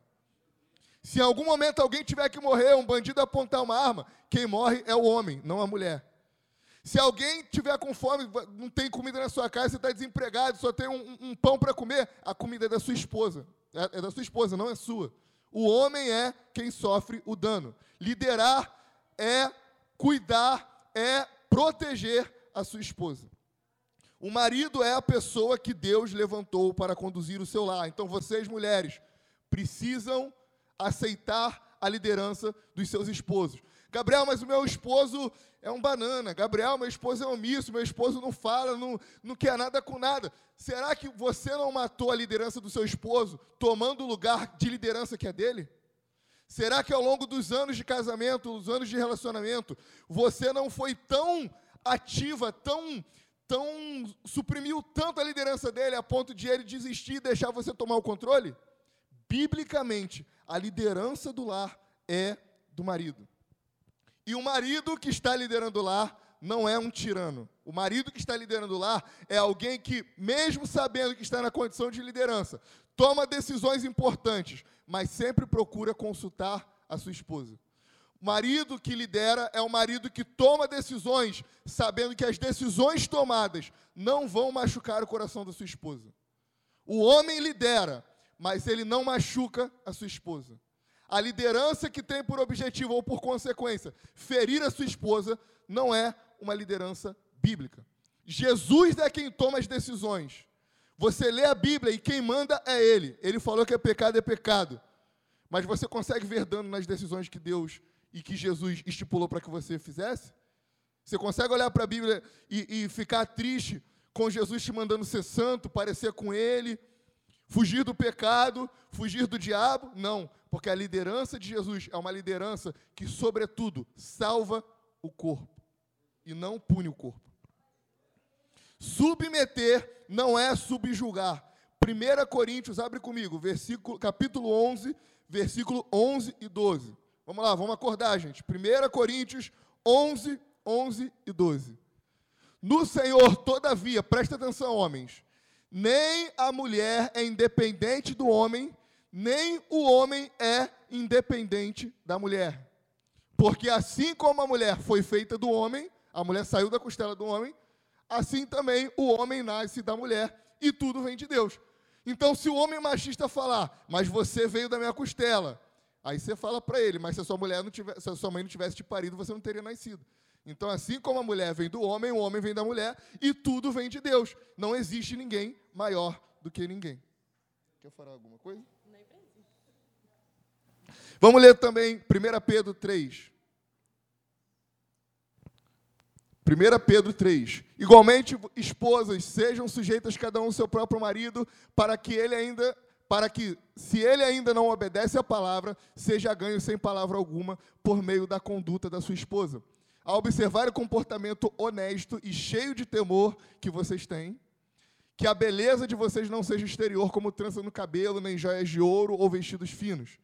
Se em algum momento alguém tiver que morrer, um bandido apontar uma arma, quem morre é o homem, não a mulher. Se alguém tiver com fome, não tem comida na sua casa, você está desempregado, só tem um, um pão para comer, a comida é da sua esposa. É, é da sua esposa, não é sua. O homem é quem sofre o dano. Liderar é cuidar, é proteger a sua esposa. O marido é a pessoa que Deus levantou para conduzir o seu lar. Então vocês, mulheres, precisam aceitar a liderança dos seus esposos. Gabriel, mas o meu esposo é um banana. Gabriel, meu esposo é omisso. Meu esposo não fala, não, não quer nada com nada. Será que você não matou a liderança do seu esposo, tomando o lugar de liderança que é dele? Será que ao longo dos anos de casamento, dos anos de relacionamento, você não foi tão ativa, tão, tão suprimiu tanto a liderança dele a ponto de ele desistir e deixar você tomar o controle? Biblicamente, a liderança do lar é do marido. E o marido que está liderando o lar não é um tirano. O marido que está liderando o lar é alguém que, mesmo sabendo que está na condição de liderança, toma decisões importantes, mas sempre procura consultar a sua esposa. O marido que lidera é o marido que toma decisões, sabendo que as decisões tomadas não vão machucar o coração da sua esposa. O homem lidera, mas ele não machuca a sua esposa. A liderança que tem por objetivo ou por consequência ferir a sua esposa não é uma liderança bíblica. Jesus é quem toma as decisões. Você lê a Bíblia e quem manda é Ele. Ele falou que é pecado é pecado. Mas você consegue ver dano nas decisões que Deus e que Jesus estipulou para que você fizesse? Você consegue olhar para a Bíblia e, e ficar triste com Jesus te mandando ser santo, parecer com Ele, fugir do pecado, fugir do diabo? Não, porque a liderança de Jesus é uma liderança que, sobretudo, salva o corpo e não pune o corpo. Submeter não é subjugar. 1 Coríntios, abre comigo, versículo, capítulo 11, versículo 11 e 12. Vamos lá, vamos acordar, gente. 1 Coríntios 11, 11 e 12. No Senhor, todavia, presta atenção, homens, nem a mulher é independente do homem, nem o homem é independente da mulher. Porque assim como a mulher foi feita do homem, a mulher saiu da costela do homem, assim também o homem nasce da mulher e tudo vem de Deus. Então, se o homem machista falar, mas você veio da minha costela, aí você fala para ele, mas se a sua mulher não tivesse, se a sua mãe não tivesse te parido, você não teria nascido. Então, assim como a mulher vem do homem, o homem vem da mulher e tudo vem de Deus. Não existe ninguém maior do que ninguém. Quer falar alguma coisa? Vamos ler também 1 Pedro 3. 1 Pedro 3. Igualmente, esposas, sejam sujeitas cada um ao seu próprio marido, para que ele ainda, para que, se ele ainda não obedece à palavra, seja ganho sem palavra alguma por meio da conduta da sua esposa. A observar o comportamento honesto e cheio de temor que vocês têm, que a beleza de vocês não seja exterior, como trança no cabelo, nem joias de ouro ou vestidos finos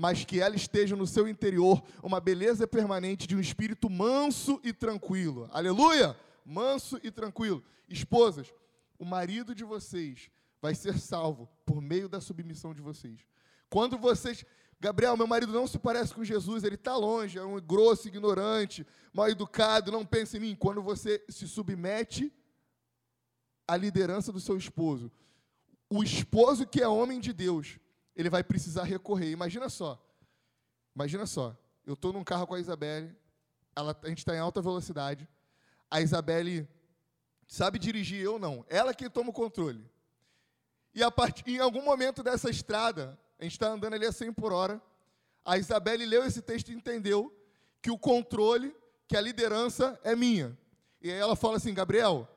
mas que ela esteja no seu interior uma beleza permanente de um espírito manso e tranquilo. Aleluia! Manso e tranquilo. Esposas, o marido de vocês vai ser salvo por meio da submissão de vocês. Quando vocês. Gabriel, meu marido não se parece com Jesus, ele está longe, é um grosso, ignorante, mal educado, não pense em mim. Quando você se submete à liderança do seu esposo, o esposo que é homem de Deus, ele vai precisar recorrer. Imagina só. Imagina só. Eu estou num carro com a Isabelle, ela, a gente está em alta velocidade. A Isabelle sabe dirigir, eu não. Ela que toma o controle. E a part... em algum momento dessa estrada, a gente está andando ali a 100 por hora, a Isabelle leu esse texto e entendeu que o controle, que a liderança é minha. E aí ela fala assim, Gabriel,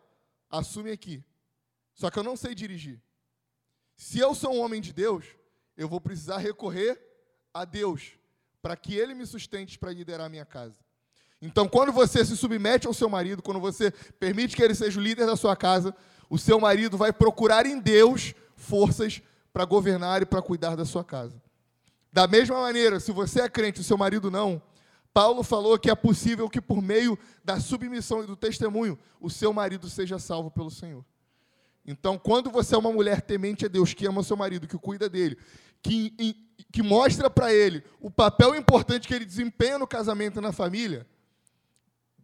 assume aqui. Só que eu não sei dirigir. Se eu sou um homem de Deus, eu vou precisar recorrer a Deus para que Ele me sustente para liderar a minha casa. Então, quando você se submete ao seu marido, quando você permite que ele seja o líder da sua casa, o seu marido vai procurar em Deus forças para governar e para cuidar da sua casa. Da mesma maneira, se você é crente e o seu marido não, Paulo falou que é possível que por meio da submissão e do testemunho, o seu marido seja salvo pelo Senhor. Então, quando você é uma mulher temente a Deus, que ama o seu marido, que cuida dele, que, que mostra para ele o papel importante que ele desempenha no casamento e na família,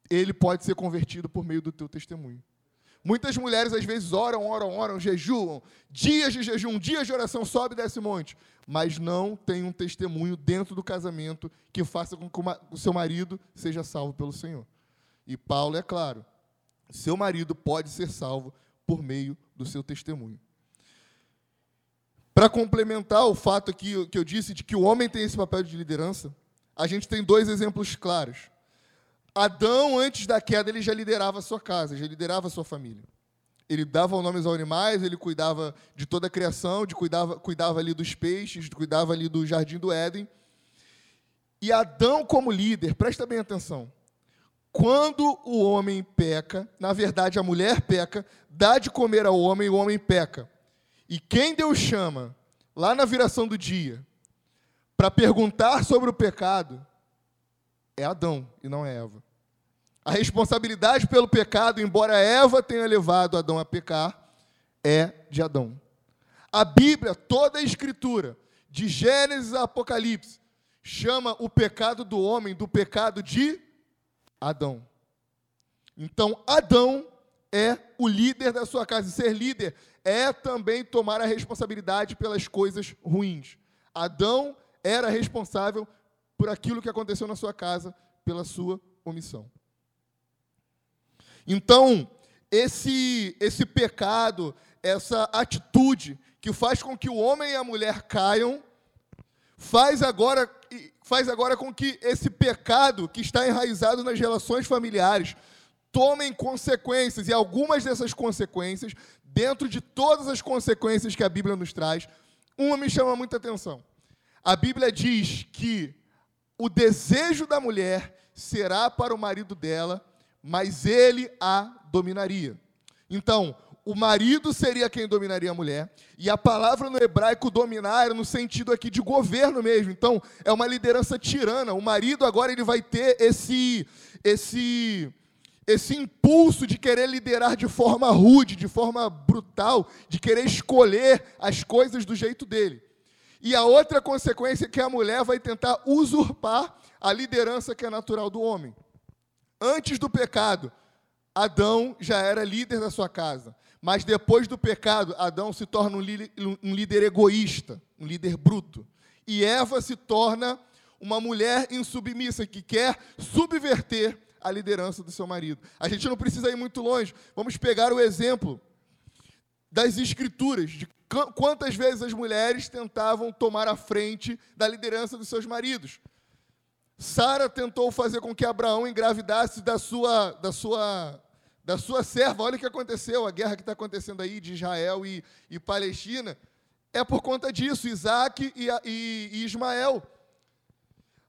ele pode ser convertido por meio do teu testemunho. Muitas mulheres às vezes oram, oram, oram, jejuam, dias de jejum, dias de oração, sobe desse monte, mas não tem um testemunho dentro do casamento que faça com que o seu marido seja salvo pelo Senhor. E Paulo é claro, seu marido pode ser salvo por meio do seu testemunho. Para complementar o fato que, que eu disse de que o homem tem esse papel de liderança, a gente tem dois exemplos claros. Adão, antes da queda, ele já liderava a sua casa, já liderava a sua família. Ele dava nomes aos animais, ele cuidava de toda a criação, de cuidava, cuidava ali dos peixes, cuidava ali do jardim do Éden. E Adão, como líder, presta bem atenção, quando o homem peca, na verdade a mulher peca, dá de comer ao homem e o homem peca. E quem Deus chama, lá na viração do dia, para perguntar sobre o pecado, é Adão e não é Eva. A responsabilidade pelo pecado, embora Eva tenha levado Adão a pecar, é de Adão. A Bíblia, toda a Escritura, de Gênesis a Apocalipse, chama o pecado do homem do pecado de Adão. Então, Adão é o líder da sua casa. E ser líder é também tomar a responsabilidade pelas coisas ruins. Adão era responsável por aquilo que aconteceu na sua casa, pela sua omissão. Então, esse, esse pecado, essa atitude que faz com que o homem e a mulher caiam, faz agora, faz agora com que esse pecado que está enraizado nas relações familiares tomem consequências, e algumas dessas consequências, dentro de todas as consequências que a Bíblia nos traz, uma me chama muita atenção. A Bíblia diz que o desejo da mulher será para o marido dela, mas ele a dominaria. Então, o marido seria quem dominaria a mulher, e a palavra no hebraico dominar era no sentido aqui de governo mesmo. Então, é uma liderança tirana. O marido agora ele vai ter esse esse esse impulso de querer liderar de forma rude, de forma brutal, de querer escolher as coisas do jeito dele. E a outra consequência é que a mulher vai tentar usurpar a liderança que é natural do homem. Antes do pecado, Adão já era líder da sua casa. Mas depois do pecado, Adão se torna um líder, um líder egoísta, um líder bruto. E Eva se torna uma mulher insubmissa que quer subverter a liderança do seu marido. A gente não precisa ir muito longe. Vamos pegar o exemplo das escrituras, de quantas vezes as mulheres tentavam tomar a frente da liderança dos seus maridos. Sara tentou fazer com que Abraão engravidasse da sua, da sua, da sua serva. Olha o que aconteceu, a guerra que está acontecendo aí de Israel e, e Palestina. É por conta disso, Isaac e, e, e Ismael.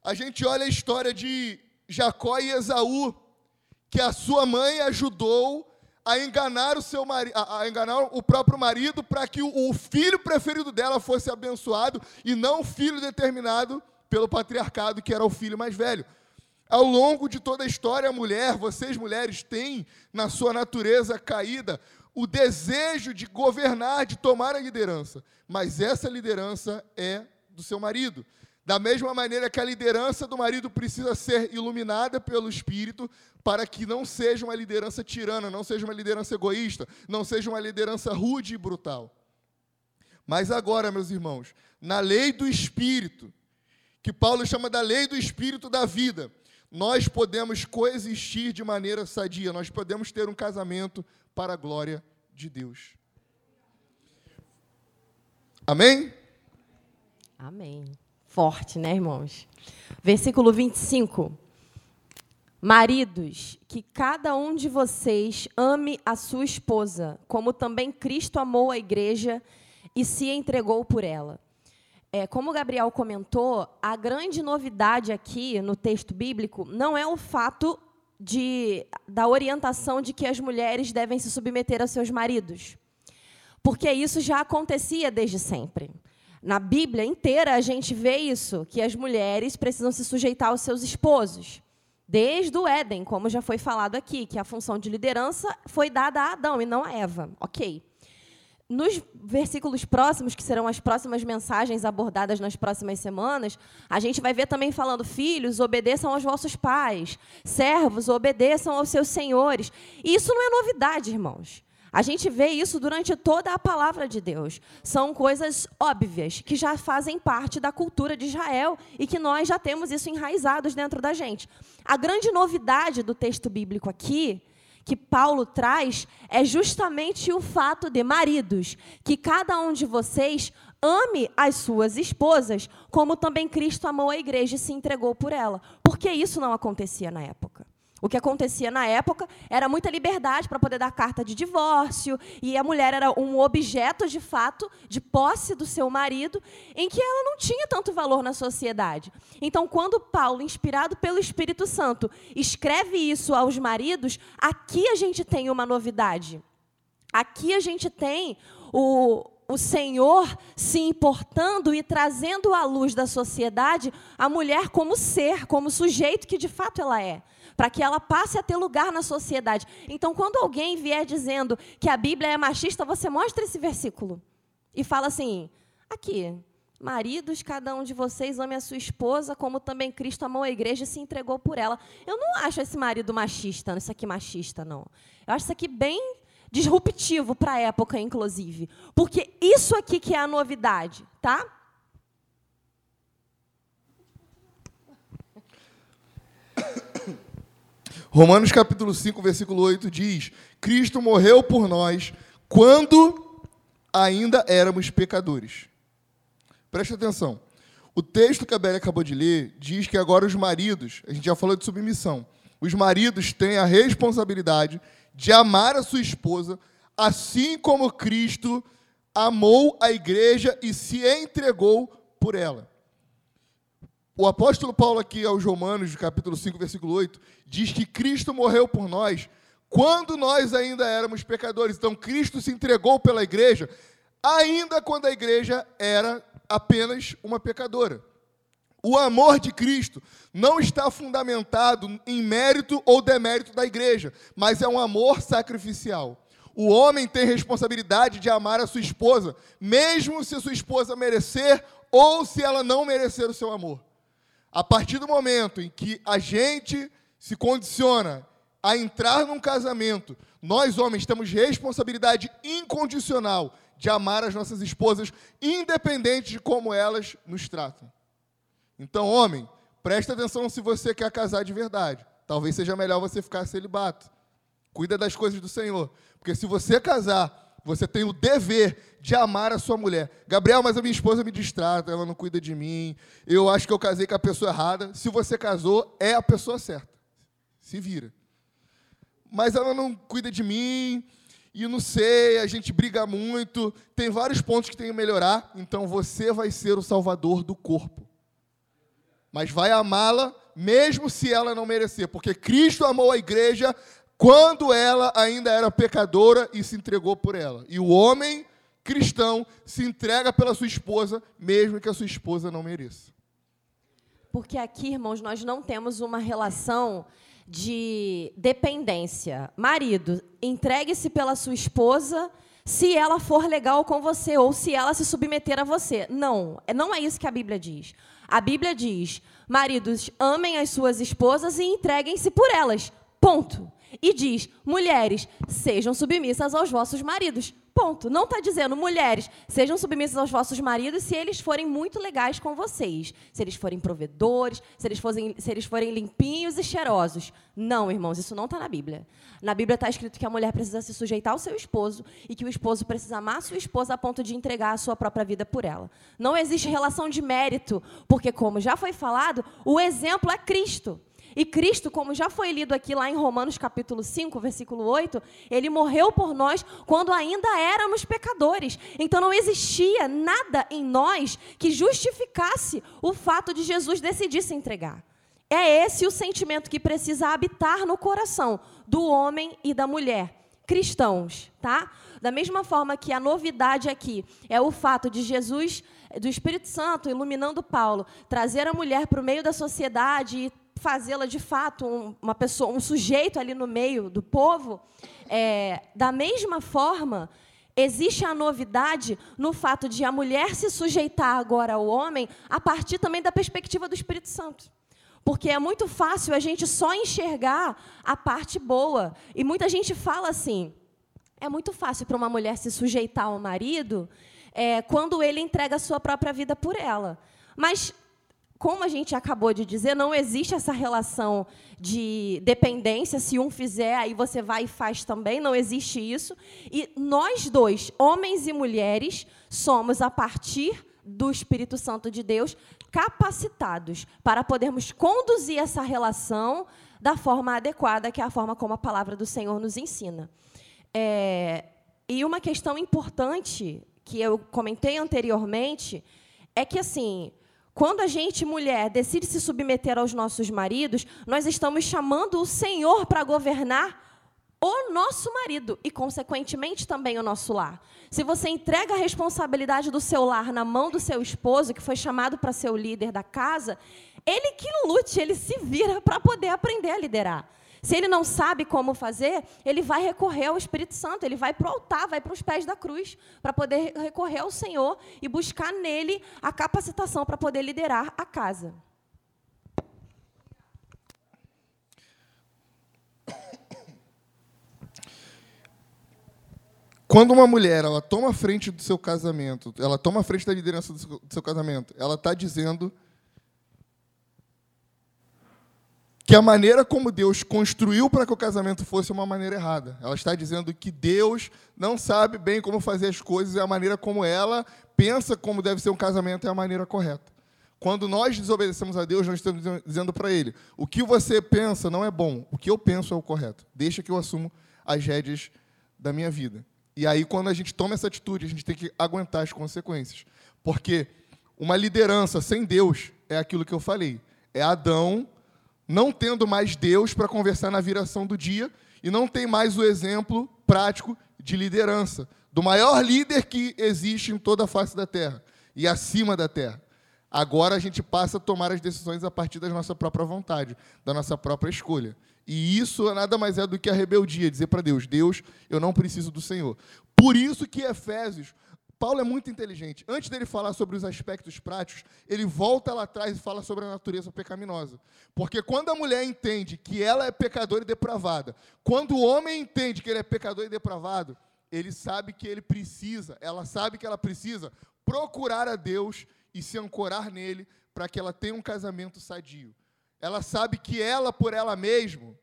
A gente olha a história de Jacó e Esaú, que a sua mãe ajudou a enganar o seu marido, a, enganar o próprio marido para que o, o filho preferido dela fosse abençoado e não o filho determinado pelo patriarcado, que era o filho mais velho. Ao longo de toda a história, a mulher, vocês mulheres, têm na sua natureza caída o desejo de governar, de tomar a liderança, mas essa liderança é do seu marido. Da mesma maneira que a liderança do marido precisa ser iluminada pelo Espírito, para que não seja uma liderança tirana, não seja uma liderança egoísta, não seja uma liderança rude e brutal. Mas agora, meus irmãos, na lei do Espírito, que Paulo chama da lei do Espírito da vida, nós podemos coexistir de maneira sadia, nós podemos ter um casamento para a glória de Deus. Amém? Amém forte, né, irmãos? Versículo 25. Maridos, que cada um de vocês ame a sua esposa, como também Cristo amou a igreja e se entregou por ela. É, como o Gabriel comentou, a grande novidade aqui no texto bíblico não é o fato de, da orientação de que as mulheres devem se submeter a seus maridos, porque isso já acontecia desde sempre. Na Bíblia inteira a gente vê isso, que as mulheres precisam se sujeitar aos seus esposos. Desde o Éden, como já foi falado aqui, que a função de liderança foi dada a Adão e não a Eva. Ok. Nos versículos próximos, que serão as próximas mensagens abordadas nas próximas semanas, a gente vai ver também falando: filhos, obedeçam aos vossos pais, servos, obedeçam aos seus senhores. E isso não é novidade, irmãos. A gente vê isso durante toda a palavra de Deus. São coisas óbvias que já fazem parte da cultura de Israel e que nós já temos isso enraizados dentro da gente. A grande novidade do texto bíblico aqui, que Paulo traz, é justamente o fato de maridos, que cada um de vocês ame as suas esposas, como também Cristo amou a igreja e se entregou por ela. Porque isso não acontecia na época. O que acontecia na época era muita liberdade para poder dar carta de divórcio, e a mulher era um objeto de fato, de posse do seu marido, em que ela não tinha tanto valor na sociedade. Então, quando Paulo, inspirado pelo Espírito Santo, escreve isso aos maridos, aqui a gente tem uma novidade. Aqui a gente tem o, o Senhor se importando e trazendo à luz da sociedade a mulher como ser, como sujeito que de fato ela é para que ela passe a ter lugar na sociedade. Então, quando alguém vier dizendo que a Bíblia é machista, você mostra esse versículo e fala assim: aqui, Maridos, cada um de vocês ame a sua esposa, como também Cristo amou a igreja e se entregou por ela. Eu não acho esse marido machista, isso aqui machista, não. Eu acho isso aqui bem disruptivo para a época, inclusive. Porque isso aqui que é a novidade, tá? Romanos capítulo 5, versículo 8 diz: Cristo morreu por nós quando ainda éramos pecadores. Preste atenção. O texto que a Bela acabou de ler diz que agora os maridos, a gente já falou de submissão, os maridos têm a responsabilidade de amar a sua esposa, assim como Cristo amou a igreja e se entregou por ela. O apóstolo Paulo, aqui aos Romanos, capítulo 5, versículo 8, diz que Cristo morreu por nós quando nós ainda éramos pecadores. Então, Cristo se entregou pela igreja, ainda quando a igreja era apenas uma pecadora. O amor de Cristo não está fundamentado em mérito ou demérito da igreja, mas é um amor sacrificial. O homem tem responsabilidade de amar a sua esposa, mesmo se a sua esposa merecer ou se ela não merecer o seu amor. A partir do momento em que a gente se condiciona a entrar num casamento, nós homens temos responsabilidade incondicional de amar as nossas esposas, independente de como elas nos tratam. Então, homem, presta atenção se você quer casar de verdade. Talvez seja melhor você ficar celibato. Cuida das coisas do Senhor. Porque se você casar você tem o dever de amar a sua mulher. Gabriel, mas a minha esposa me distrata, ela não cuida de mim. Eu acho que eu casei com a pessoa errada. Se você casou, é a pessoa certa. Se vira. Mas ela não cuida de mim, e não sei, a gente briga muito. Tem vários pontos que tem que melhorar. Então você vai ser o salvador do corpo. Mas vai amá-la, mesmo se ela não merecer, porque Cristo amou a igreja quando ela ainda era pecadora e se entregou por ela. E o homem cristão se entrega pela sua esposa, mesmo que a sua esposa não mereça. Porque aqui, irmãos, nós não temos uma relação de dependência. Marido, entregue-se pela sua esposa se ela for legal com você ou se ela se submeter a você. Não, não é isso que a Bíblia diz. A Bíblia diz: maridos, amem as suas esposas e entreguem-se por elas. Ponto. E diz: mulheres, sejam submissas aos vossos maridos. Ponto. Não está dizendo, mulheres, sejam submissas aos vossos maridos se eles forem muito legais com vocês. Se eles forem provedores, se eles, forem, se eles forem limpinhos e cheirosos. Não, irmãos, isso não está na Bíblia. Na Bíblia está escrito que a mulher precisa se sujeitar ao seu esposo e que o esposo precisa amar a sua esposa a ponto de entregar a sua própria vida por ela. Não existe relação de mérito, porque, como já foi falado, o exemplo é Cristo. E Cristo, como já foi lido aqui lá em Romanos capítulo 5, versículo 8, ele morreu por nós quando ainda éramos pecadores. Então não existia nada em nós que justificasse o fato de Jesus decidir se entregar. É esse o sentimento que precisa habitar no coração do homem e da mulher cristãos, tá? Da mesma forma que a novidade aqui é o fato de Jesus, do Espírito Santo iluminando Paulo, trazer a mulher para o meio da sociedade e fazê-la de fato um, uma pessoa, um sujeito ali no meio do povo, é, da mesma forma, existe a novidade no fato de a mulher se sujeitar agora ao homem a partir também da perspectiva do Espírito Santo. Porque é muito fácil a gente só enxergar a parte boa. E muita gente fala assim: é muito fácil para uma mulher se sujeitar ao marido é, quando ele entrega a sua própria vida por ela. Mas como a gente acabou de dizer, não existe essa relação de dependência. Se um fizer, aí você vai e faz também. Não existe isso. E nós dois, homens e mulheres, somos, a partir do Espírito Santo de Deus, capacitados para podermos conduzir essa relação da forma adequada, que é a forma como a palavra do Senhor nos ensina. É, e uma questão importante que eu comentei anteriormente é que, assim, quando a gente, mulher, decide se submeter aos nossos maridos, nós estamos chamando o Senhor para governar o nosso marido e, consequentemente, também o nosso lar. Se você entrega a responsabilidade do seu lar na mão do seu esposo, que foi chamado para ser o líder da casa, ele que lute, ele se vira para poder aprender a liderar. Se ele não sabe como fazer, ele vai recorrer ao Espírito Santo, ele vai para o altar, vai para os pés da cruz, para poder recorrer ao Senhor e buscar nele a capacitação para poder liderar a casa. Quando uma mulher ela toma a frente do seu casamento, ela toma a frente da liderança do seu, do seu casamento, ela está dizendo que a maneira como Deus construiu para que o casamento fosse uma maneira errada. Ela está dizendo que Deus não sabe bem como fazer as coisas e a maneira como ela pensa como deve ser um casamento é a maneira correta. Quando nós desobedecemos a Deus, nós estamos dizendo para Ele: o que você pensa não é bom, o que eu penso é o correto. Deixa que eu assumo as rédeas da minha vida. E aí, quando a gente toma essa atitude, a gente tem que aguentar as consequências. Porque uma liderança sem Deus é aquilo que eu falei: é Adão não tendo mais Deus para conversar na viração do dia e não tem mais o exemplo prático de liderança, do maior líder que existe em toda a face da terra e acima da terra. Agora a gente passa a tomar as decisões a partir da nossa própria vontade, da nossa própria escolha. E isso nada mais é do que a rebeldia, dizer para Deus: Deus, eu não preciso do Senhor. Por isso que Efésios, Paulo é muito inteligente. Antes dele falar sobre os aspectos práticos, ele volta lá atrás e fala sobre a natureza pecaminosa. Porque quando a mulher entende que ela é pecadora e depravada, quando o homem entende que ele é pecador e depravado, ele sabe que ele precisa, ela sabe que ela precisa procurar a Deus e se ancorar nele para que ela tenha um casamento sadio. Ela sabe que ela, por ela mesma,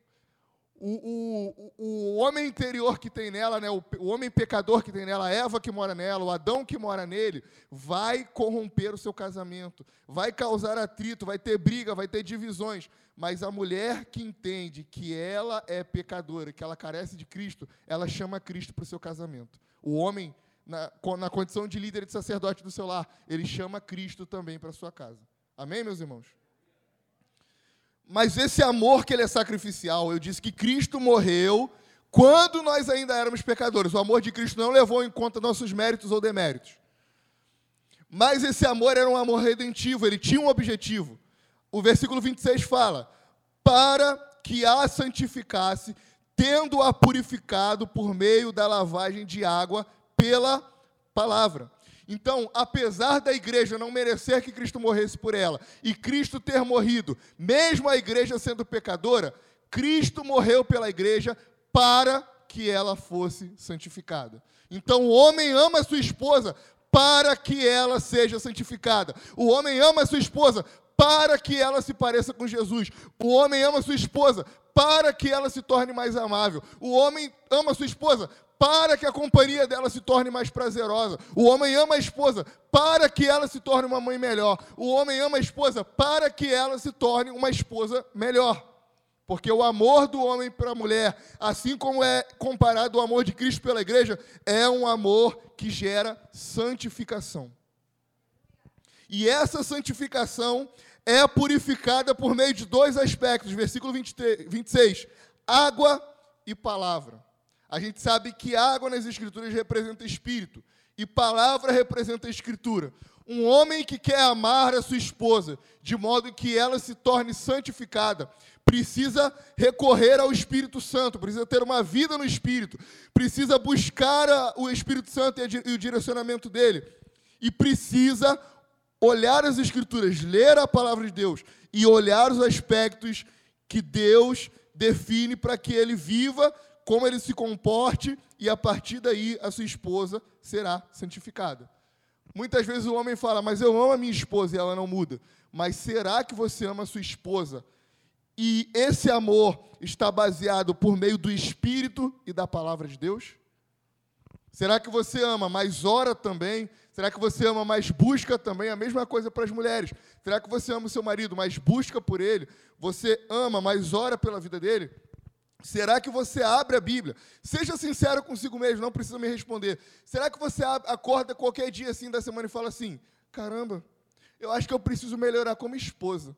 o, o, o homem interior que tem nela, né, o, o homem pecador que tem nela, a Eva que mora nela, o Adão que mora nele, vai corromper o seu casamento, vai causar atrito, vai ter briga, vai ter divisões. Mas a mulher que entende que ela é pecadora, que ela carece de Cristo, ela chama Cristo para o seu casamento. O homem, na, na condição de líder e de sacerdote do seu lar, ele chama Cristo também para a sua casa. Amém, meus irmãos? Mas esse amor que ele é sacrificial, eu disse que Cristo morreu quando nós ainda éramos pecadores. O amor de Cristo não levou em conta nossos méritos ou deméritos. Mas esse amor era um amor redentivo, ele tinha um objetivo. O versículo 26 fala: para que a santificasse, tendo-a purificado por meio da lavagem de água pela palavra. Então, apesar da igreja não merecer que Cristo morresse por ela e Cristo ter morrido, mesmo a igreja sendo pecadora, Cristo morreu pela igreja para que ela fosse santificada. Então, o homem ama a sua esposa para que ela seja santificada. O homem ama a sua esposa para que ela se pareça com Jesus. O homem ama a sua esposa para que ela se torne mais amável. O homem ama a sua esposa para que a companhia dela se torne mais prazerosa. O homem ama a esposa para que ela se torne uma mãe melhor. O homem ama a esposa para que ela se torne uma esposa melhor. Porque o amor do homem para a mulher, assim como é comparado o amor de Cristo pela igreja, é um amor que gera santificação. E essa santificação é purificada por meio de dois aspectos, versículo 23, 26, água e palavra. A gente sabe que água nas Escrituras representa espírito e palavra representa escritura. Um homem que quer amar a sua esposa de modo que ela se torne santificada, precisa recorrer ao Espírito Santo, precisa ter uma vida no Espírito, precisa buscar o Espírito Santo e o direcionamento dele, e precisa olhar as Escrituras, ler a palavra de Deus e olhar os aspectos que Deus define para que ele viva como ele se comporte, e a partir daí a sua esposa será santificada. Muitas vezes o homem fala, mas eu amo a minha esposa e ela não muda. Mas será que você ama a sua esposa? E esse amor está baseado por meio do Espírito e da palavra de Deus? Será que você ama, mas ora também? Será que você ama, mas busca também? A mesma coisa para as mulheres. Será que você ama o seu marido, mas busca por ele? Você ama, mas ora pela vida dele? Será que você abre a Bíblia? Seja sincero consigo mesmo, não precisa me responder. Será que você acorda qualquer dia assim da semana e fala assim: caramba, eu acho que eu preciso melhorar como esposa.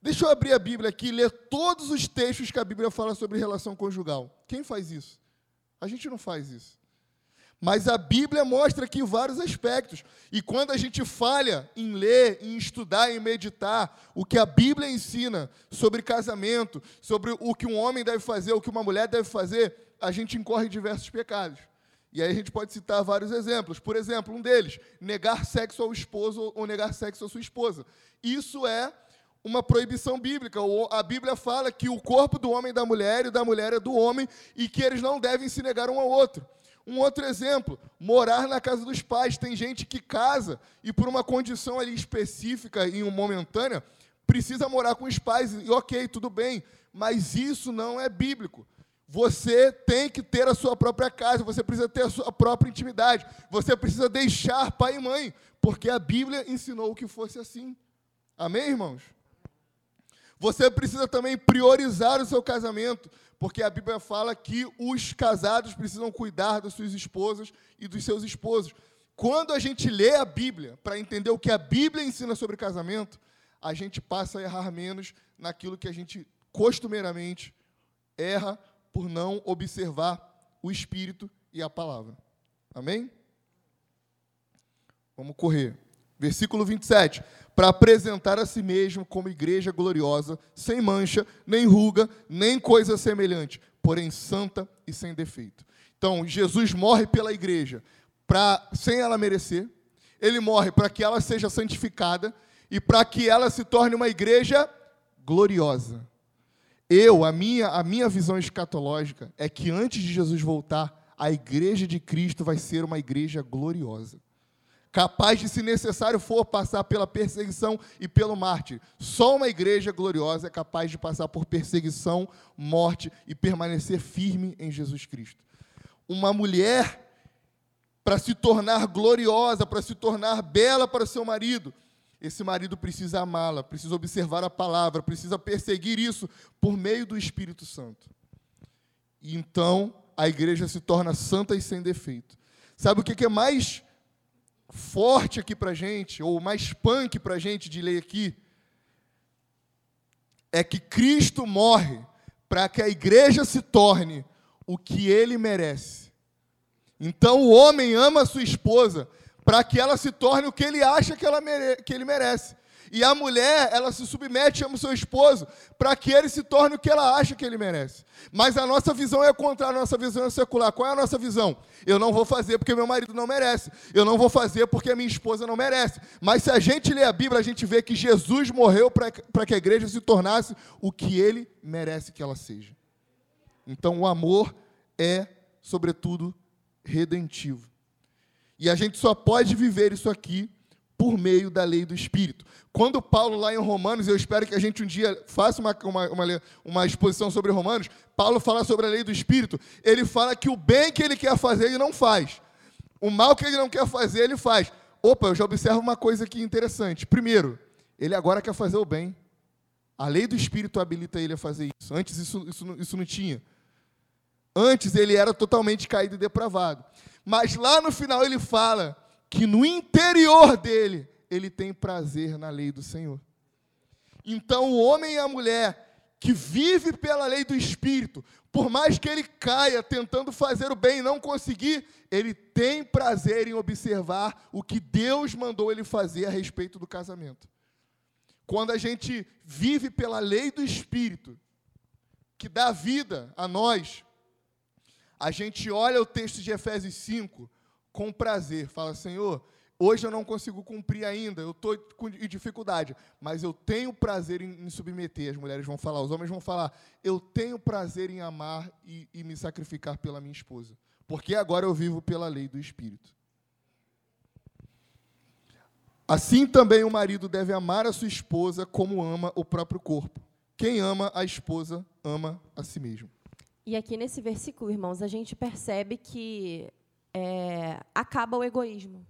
Deixa eu abrir a Bíblia aqui e ler todos os textos que a Bíblia fala sobre relação conjugal. Quem faz isso? A gente não faz isso. Mas a Bíblia mostra aqui vários aspectos. E quando a gente falha em ler, em estudar, em meditar o que a Bíblia ensina sobre casamento, sobre o que um homem deve fazer, o que uma mulher deve fazer, a gente incorre diversos pecados. E aí a gente pode citar vários exemplos. Por exemplo, um deles, negar sexo ao esposo ou negar sexo à sua esposa. Isso é uma proibição bíblica. A Bíblia fala que o corpo do homem é da mulher e da mulher é do homem e que eles não devem se negar um ao outro. Um outro exemplo, morar na casa dos pais. Tem gente que casa e por uma condição ali específica e momentânea precisa morar com os pais e ok, tudo bem, mas isso não é bíblico. Você tem que ter a sua própria casa, você precisa ter a sua própria intimidade, você precisa deixar pai e mãe, porque a Bíblia ensinou que fosse assim. Amém, irmãos? Você precisa também priorizar o seu casamento, porque a Bíblia fala que os casados precisam cuidar das suas esposas e dos seus esposos. Quando a gente lê a Bíblia para entender o que a Bíblia ensina sobre casamento, a gente passa a errar menos naquilo que a gente costumeiramente erra por não observar o Espírito e a palavra. Amém? Vamos correr. Versículo 27 para apresentar a si mesmo como igreja gloriosa, sem mancha, nem ruga, nem coisa semelhante, porém santa e sem defeito. Então, Jesus morre pela igreja para sem ela merecer. Ele morre para que ela seja santificada e para que ela se torne uma igreja gloriosa. Eu, a minha, a minha visão escatológica é que antes de Jesus voltar, a igreja de Cristo vai ser uma igreja gloriosa capaz de, se necessário for, passar pela perseguição e pelo mártir. Só uma igreja gloriosa é capaz de passar por perseguição, morte e permanecer firme em Jesus Cristo. Uma mulher, para se tornar gloriosa, para se tornar bela para seu marido, esse marido precisa amá-la, precisa observar a palavra, precisa perseguir isso por meio do Espírito Santo. E então a igreja se torna santa e sem defeito. Sabe o que é mais forte aqui para gente, ou mais punk para gente de ler aqui, é que Cristo morre para que a igreja se torne o que ele merece. Então o homem ama a sua esposa para que ela se torne o que ele acha que, ela mere que ele merece. E a mulher, ela se submete ao seu esposo para que ele se torne o que ela acha que ele merece. Mas a nossa visão é contrária, a nossa visão é secular. Qual é a nossa visão? Eu não vou fazer porque meu marido não merece. Eu não vou fazer porque a minha esposa não merece. Mas se a gente lê a Bíblia, a gente vê que Jesus morreu para que a igreja se tornasse o que ele merece que ela seja. Então o amor é, sobretudo, redentivo. E a gente só pode viver isso aqui por meio da lei do Espírito. Quando Paulo, lá em Romanos, eu espero que a gente um dia faça uma, uma, uma, uma, exposição sobre Romanos, Paulo fala sobre a lei do Espírito, ele fala que o bem que ele quer fazer, ele não faz. O mal que ele não quer fazer, ele faz. Opa, eu já observo uma coisa aqui interessante. Primeiro, ele agora quer fazer o bem. A lei do Espírito habilita ele a fazer isso. Antes isso, isso, isso não tinha. Antes ele era totalmente caído e depravado. Mas lá no final ele fala que no interior dele ele tem prazer na lei do Senhor. Então o homem e a mulher que vive pela lei do Espírito, por mais que ele caia tentando fazer o bem e não conseguir, ele tem prazer em observar o que Deus mandou ele fazer a respeito do casamento. Quando a gente vive pela lei do Espírito, que dá vida a nós, a gente olha o texto de Efésios 5 com prazer. Fala, Senhor, hoje eu não consigo cumprir ainda, eu estou com dificuldade, mas eu tenho prazer em me submeter. As mulheres vão falar, os homens vão falar, eu tenho prazer em amar e, e me sacrificar pela minha esposa, porque agora eu vivo pela lei do Espírito. Assim também o marido deve amar a sua esposa como ama o próprio corpo. Quem ama a esposa ama a si mesmo. E aqui nesse versículo, irmãos, a gente percebe que é, acaba o egoísmo.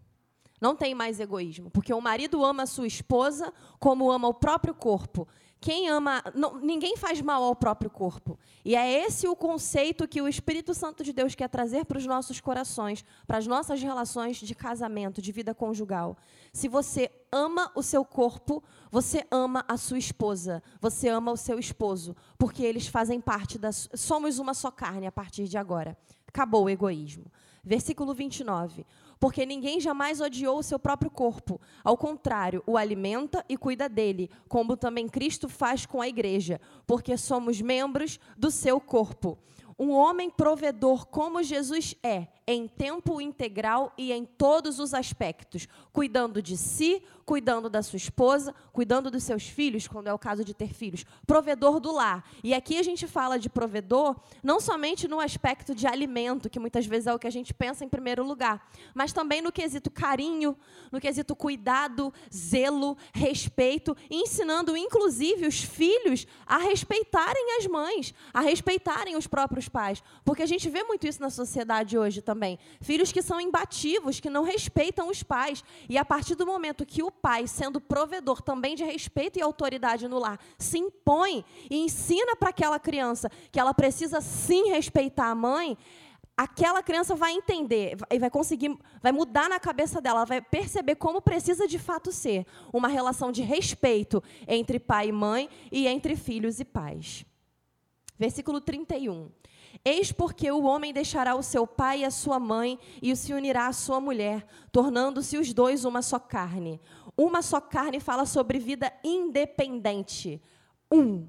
Não tem mais egoísmo, porque o marido ama a sua esposa como ama o próprio corpo. Quem ama, não, ninguém faz mal ao próprio corpo. E é esse o conceito que o Espírito Santo de Deus quer trazer para os nossos corações, para as nossas relações de casamento, de vida conjugal. Se você ama o seu corpo, você ama a sua esposa, você ama o seu esposo, porque eles fazem parte da somos uma só carne a partir de agora. Acabou o egoísmo. Versículo 29. Porque ninguém jamais odiou o seu próprio corpo. Ao contrário, o alimenta e cuida dele, como também Cristo faz com a igreja, porque somos membros do seu corpo. Um homem provedor como Jesus é, em tempo integral e em todos os aspectos, cuidando de si, cuidando da sua esposa, cuidando dos seus filhos, quando é o caso de ter filhos, provedor do lar. E aqui a gente fala de provedor não somente no aspecto de alimento, que muitas vezes é o que a gente pensa em primeiro lugar, mas também no quesito carinho, no quesito cuidado, zelo, respeito, ensinando inclusive os filhos a respeitarem as mães, a respeitarem os próprios pais, porque a gente vê muito isso na sociedade hoje também. Filhos que são imbativos, que não respeitam os pais, e a partir do momento que o pai, sendo provedor também de respeito e autoridade no lar, se impõe e ensina para aquela criança que ela precisa sim respeitar a mãe, aquela criança vai entender e vai conseguir, vai mudar na cabeça dela, ela vai perceber como precisa de fato ser uma relação de respeito entre pai e mãe e entre filhos e pais. Versículo 31. Eis porque o homem deixará o seu pai e a sua mãe e se unirá à sua mulher, tornando-se os dois uma só carne. Uma só carne fala sobre vida independente. Um.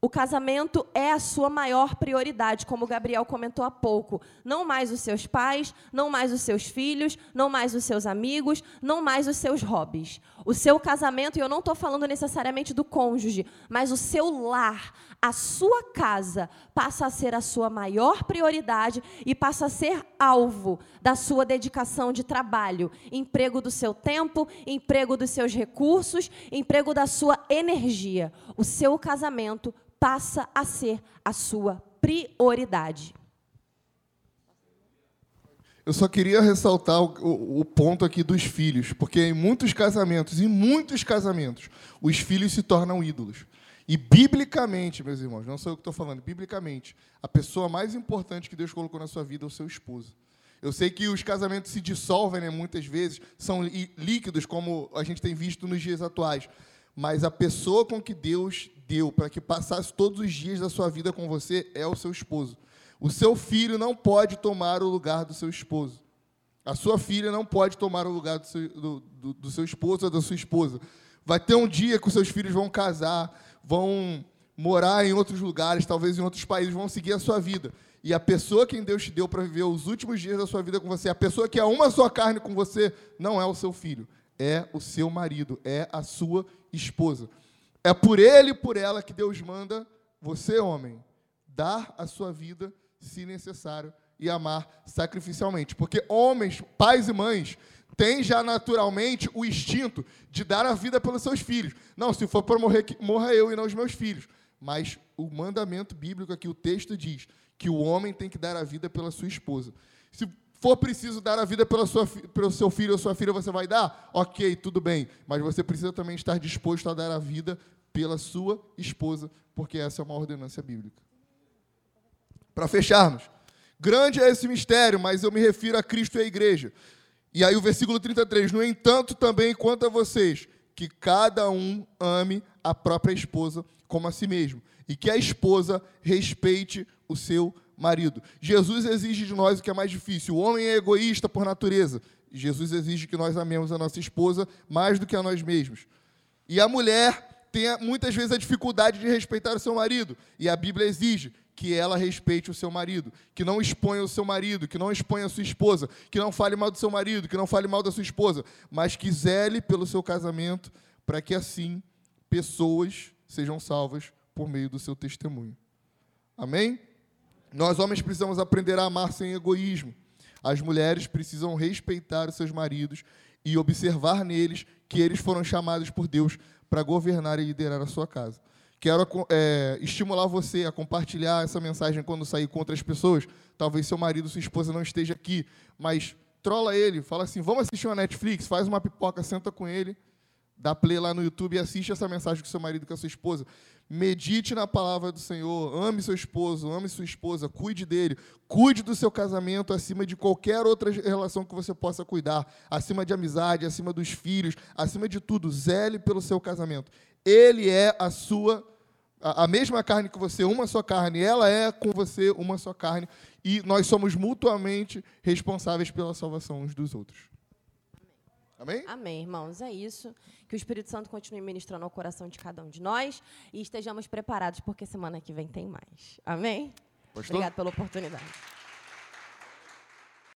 O casamento é a sua maior prioridade, como o Gabriel comentou há pouco. Não mais os seus pais, não mais os seus filhos, não mais os seus amigos, não mais os seus hobbies. O seu casamento, e eu não estou falando necessariamente do cônjuge, mas o seu lar, a sua casa, passa a ser a sua maior prioridade e passa a ser alvo da sua dedicação de trabalho, emprego do seu tempo, emprego dos seus recursos, emprego da sua energia. O seu casamento passa a ser a sua prioridade. Eu só queria ressaltar o, o, o, ponto aqui dos filhos, porque em muitos casamentos, em muitos casamentos, os filhos se tornam ídolos. E biblicamente, meus irmãos, não sou eu que estou falando, biblicamente, a pessoa mais importante que Deus colocou na sua vida é o seu esposo. Eu sei que os casamentos se dissolvem, né, muitas vezes, são líquidos, como a gente tem visto nos dias atuais. Mas a pessoa com que Deus deu para que passasse todos os dias da sua vida com você é o seu esposo. O seu filho não pode tomar o lugar do seu esposo. A sua filha não pode tomar o lugar do seu, do, do, do seu esposo ou da sua esposa. Vai ter um dia que os seus filhos vão casar, vão morar em outros lugares, talvez em outros países, vão seguir a sua vida. E a pessoa que Deus te deu para viver os últimos dias da sua vida com você, a pessoa que é uma só carne com você, não é o seu filho, é o seu marido, é a sua esposa. É por ele e por ela que Deus manda você, homem, dar a sua vida, se necessário, e amar sacrificialmente. Porque homens, pais e mães, têm já naturalmente o instinto de dar a vida pelos seus filhos. Não, se for para morrer, morra eu e não os meus filhos. Mas o mandamento bíblico aqui, o texto diz que o homem tem que dar a vida pela sua esposa. Se for preciso dar a vida pela sua, pelo seu filho ou sua filha, você vai dar? Ok, tudo bem. Mas você precisa também estar disposto a dar a vida pela sua esposa, porque essa é uma ordenança bíblica. Para fecharmos, grande é esse mistério, mas eu me refiro a Cristo e à igreja. E aí o versículo 33, no entanto, também quanto a vocês, que cada um ame a própria esposa como a si mesmo, e que a esposa respeite o seu marido. Jesus exige de nós o que é mais difícil. O homem é egoísta por natureza. Jesus exige que nós amemos a nossa esposa mais do que a nós mesmos. E a mulher tem muitas vezes a dificuldade de respeitar o seu marido. E a Bíblia exige que ela respeite o seu marido, que não exponha o seu marido, que não exponha a sua esposa, que não fale mal do seu marido, que não fale mal da sua esposa, mas que zele pelo seu casamento, para que assim pessoas sejam salvas por meio do seu testemunho. Amém? Nós homens precisamos aprender a amar sem egoísmo. As mulheres precisam respeitar os seus maridos e observar neles que eles foram chamados por Deus para governar e liderar a sua casa. Quero é, estimular você a compartilhar essa mensagem quando sair com outras pessoas. Talvez seu marido, sua esposa não esteja aqui, mas trola ele, fala assim: vamos assistir uma Netflix, faz uma pipoca, senta com ele, dá play lá no YouTube e assiste essa mensagem com seu marido, com a sua esposa. Medite na palavra do Senhor, ame seu esposo, ame sua esposa, cuide dele, cuide do seu casamento acima de qualquer outra relação que você possa cuidar, acima de amizade, acima dos filhos, acima de tudo, zele pelo seu casamento. Ele é a sua a, a mesma carne que você, uma só carne, ela é com você uma só carne, e nós somos mutuamente responsáveis pela salvação uns dos outros. Amém? Amém, irmãos. É isso. Que o Espírito Santo continue ministrando ao coração de cada um de nós e estejamos preparados, porque semana que vem tem mais. Amém? Pastor? Obrigado pela oportunidade.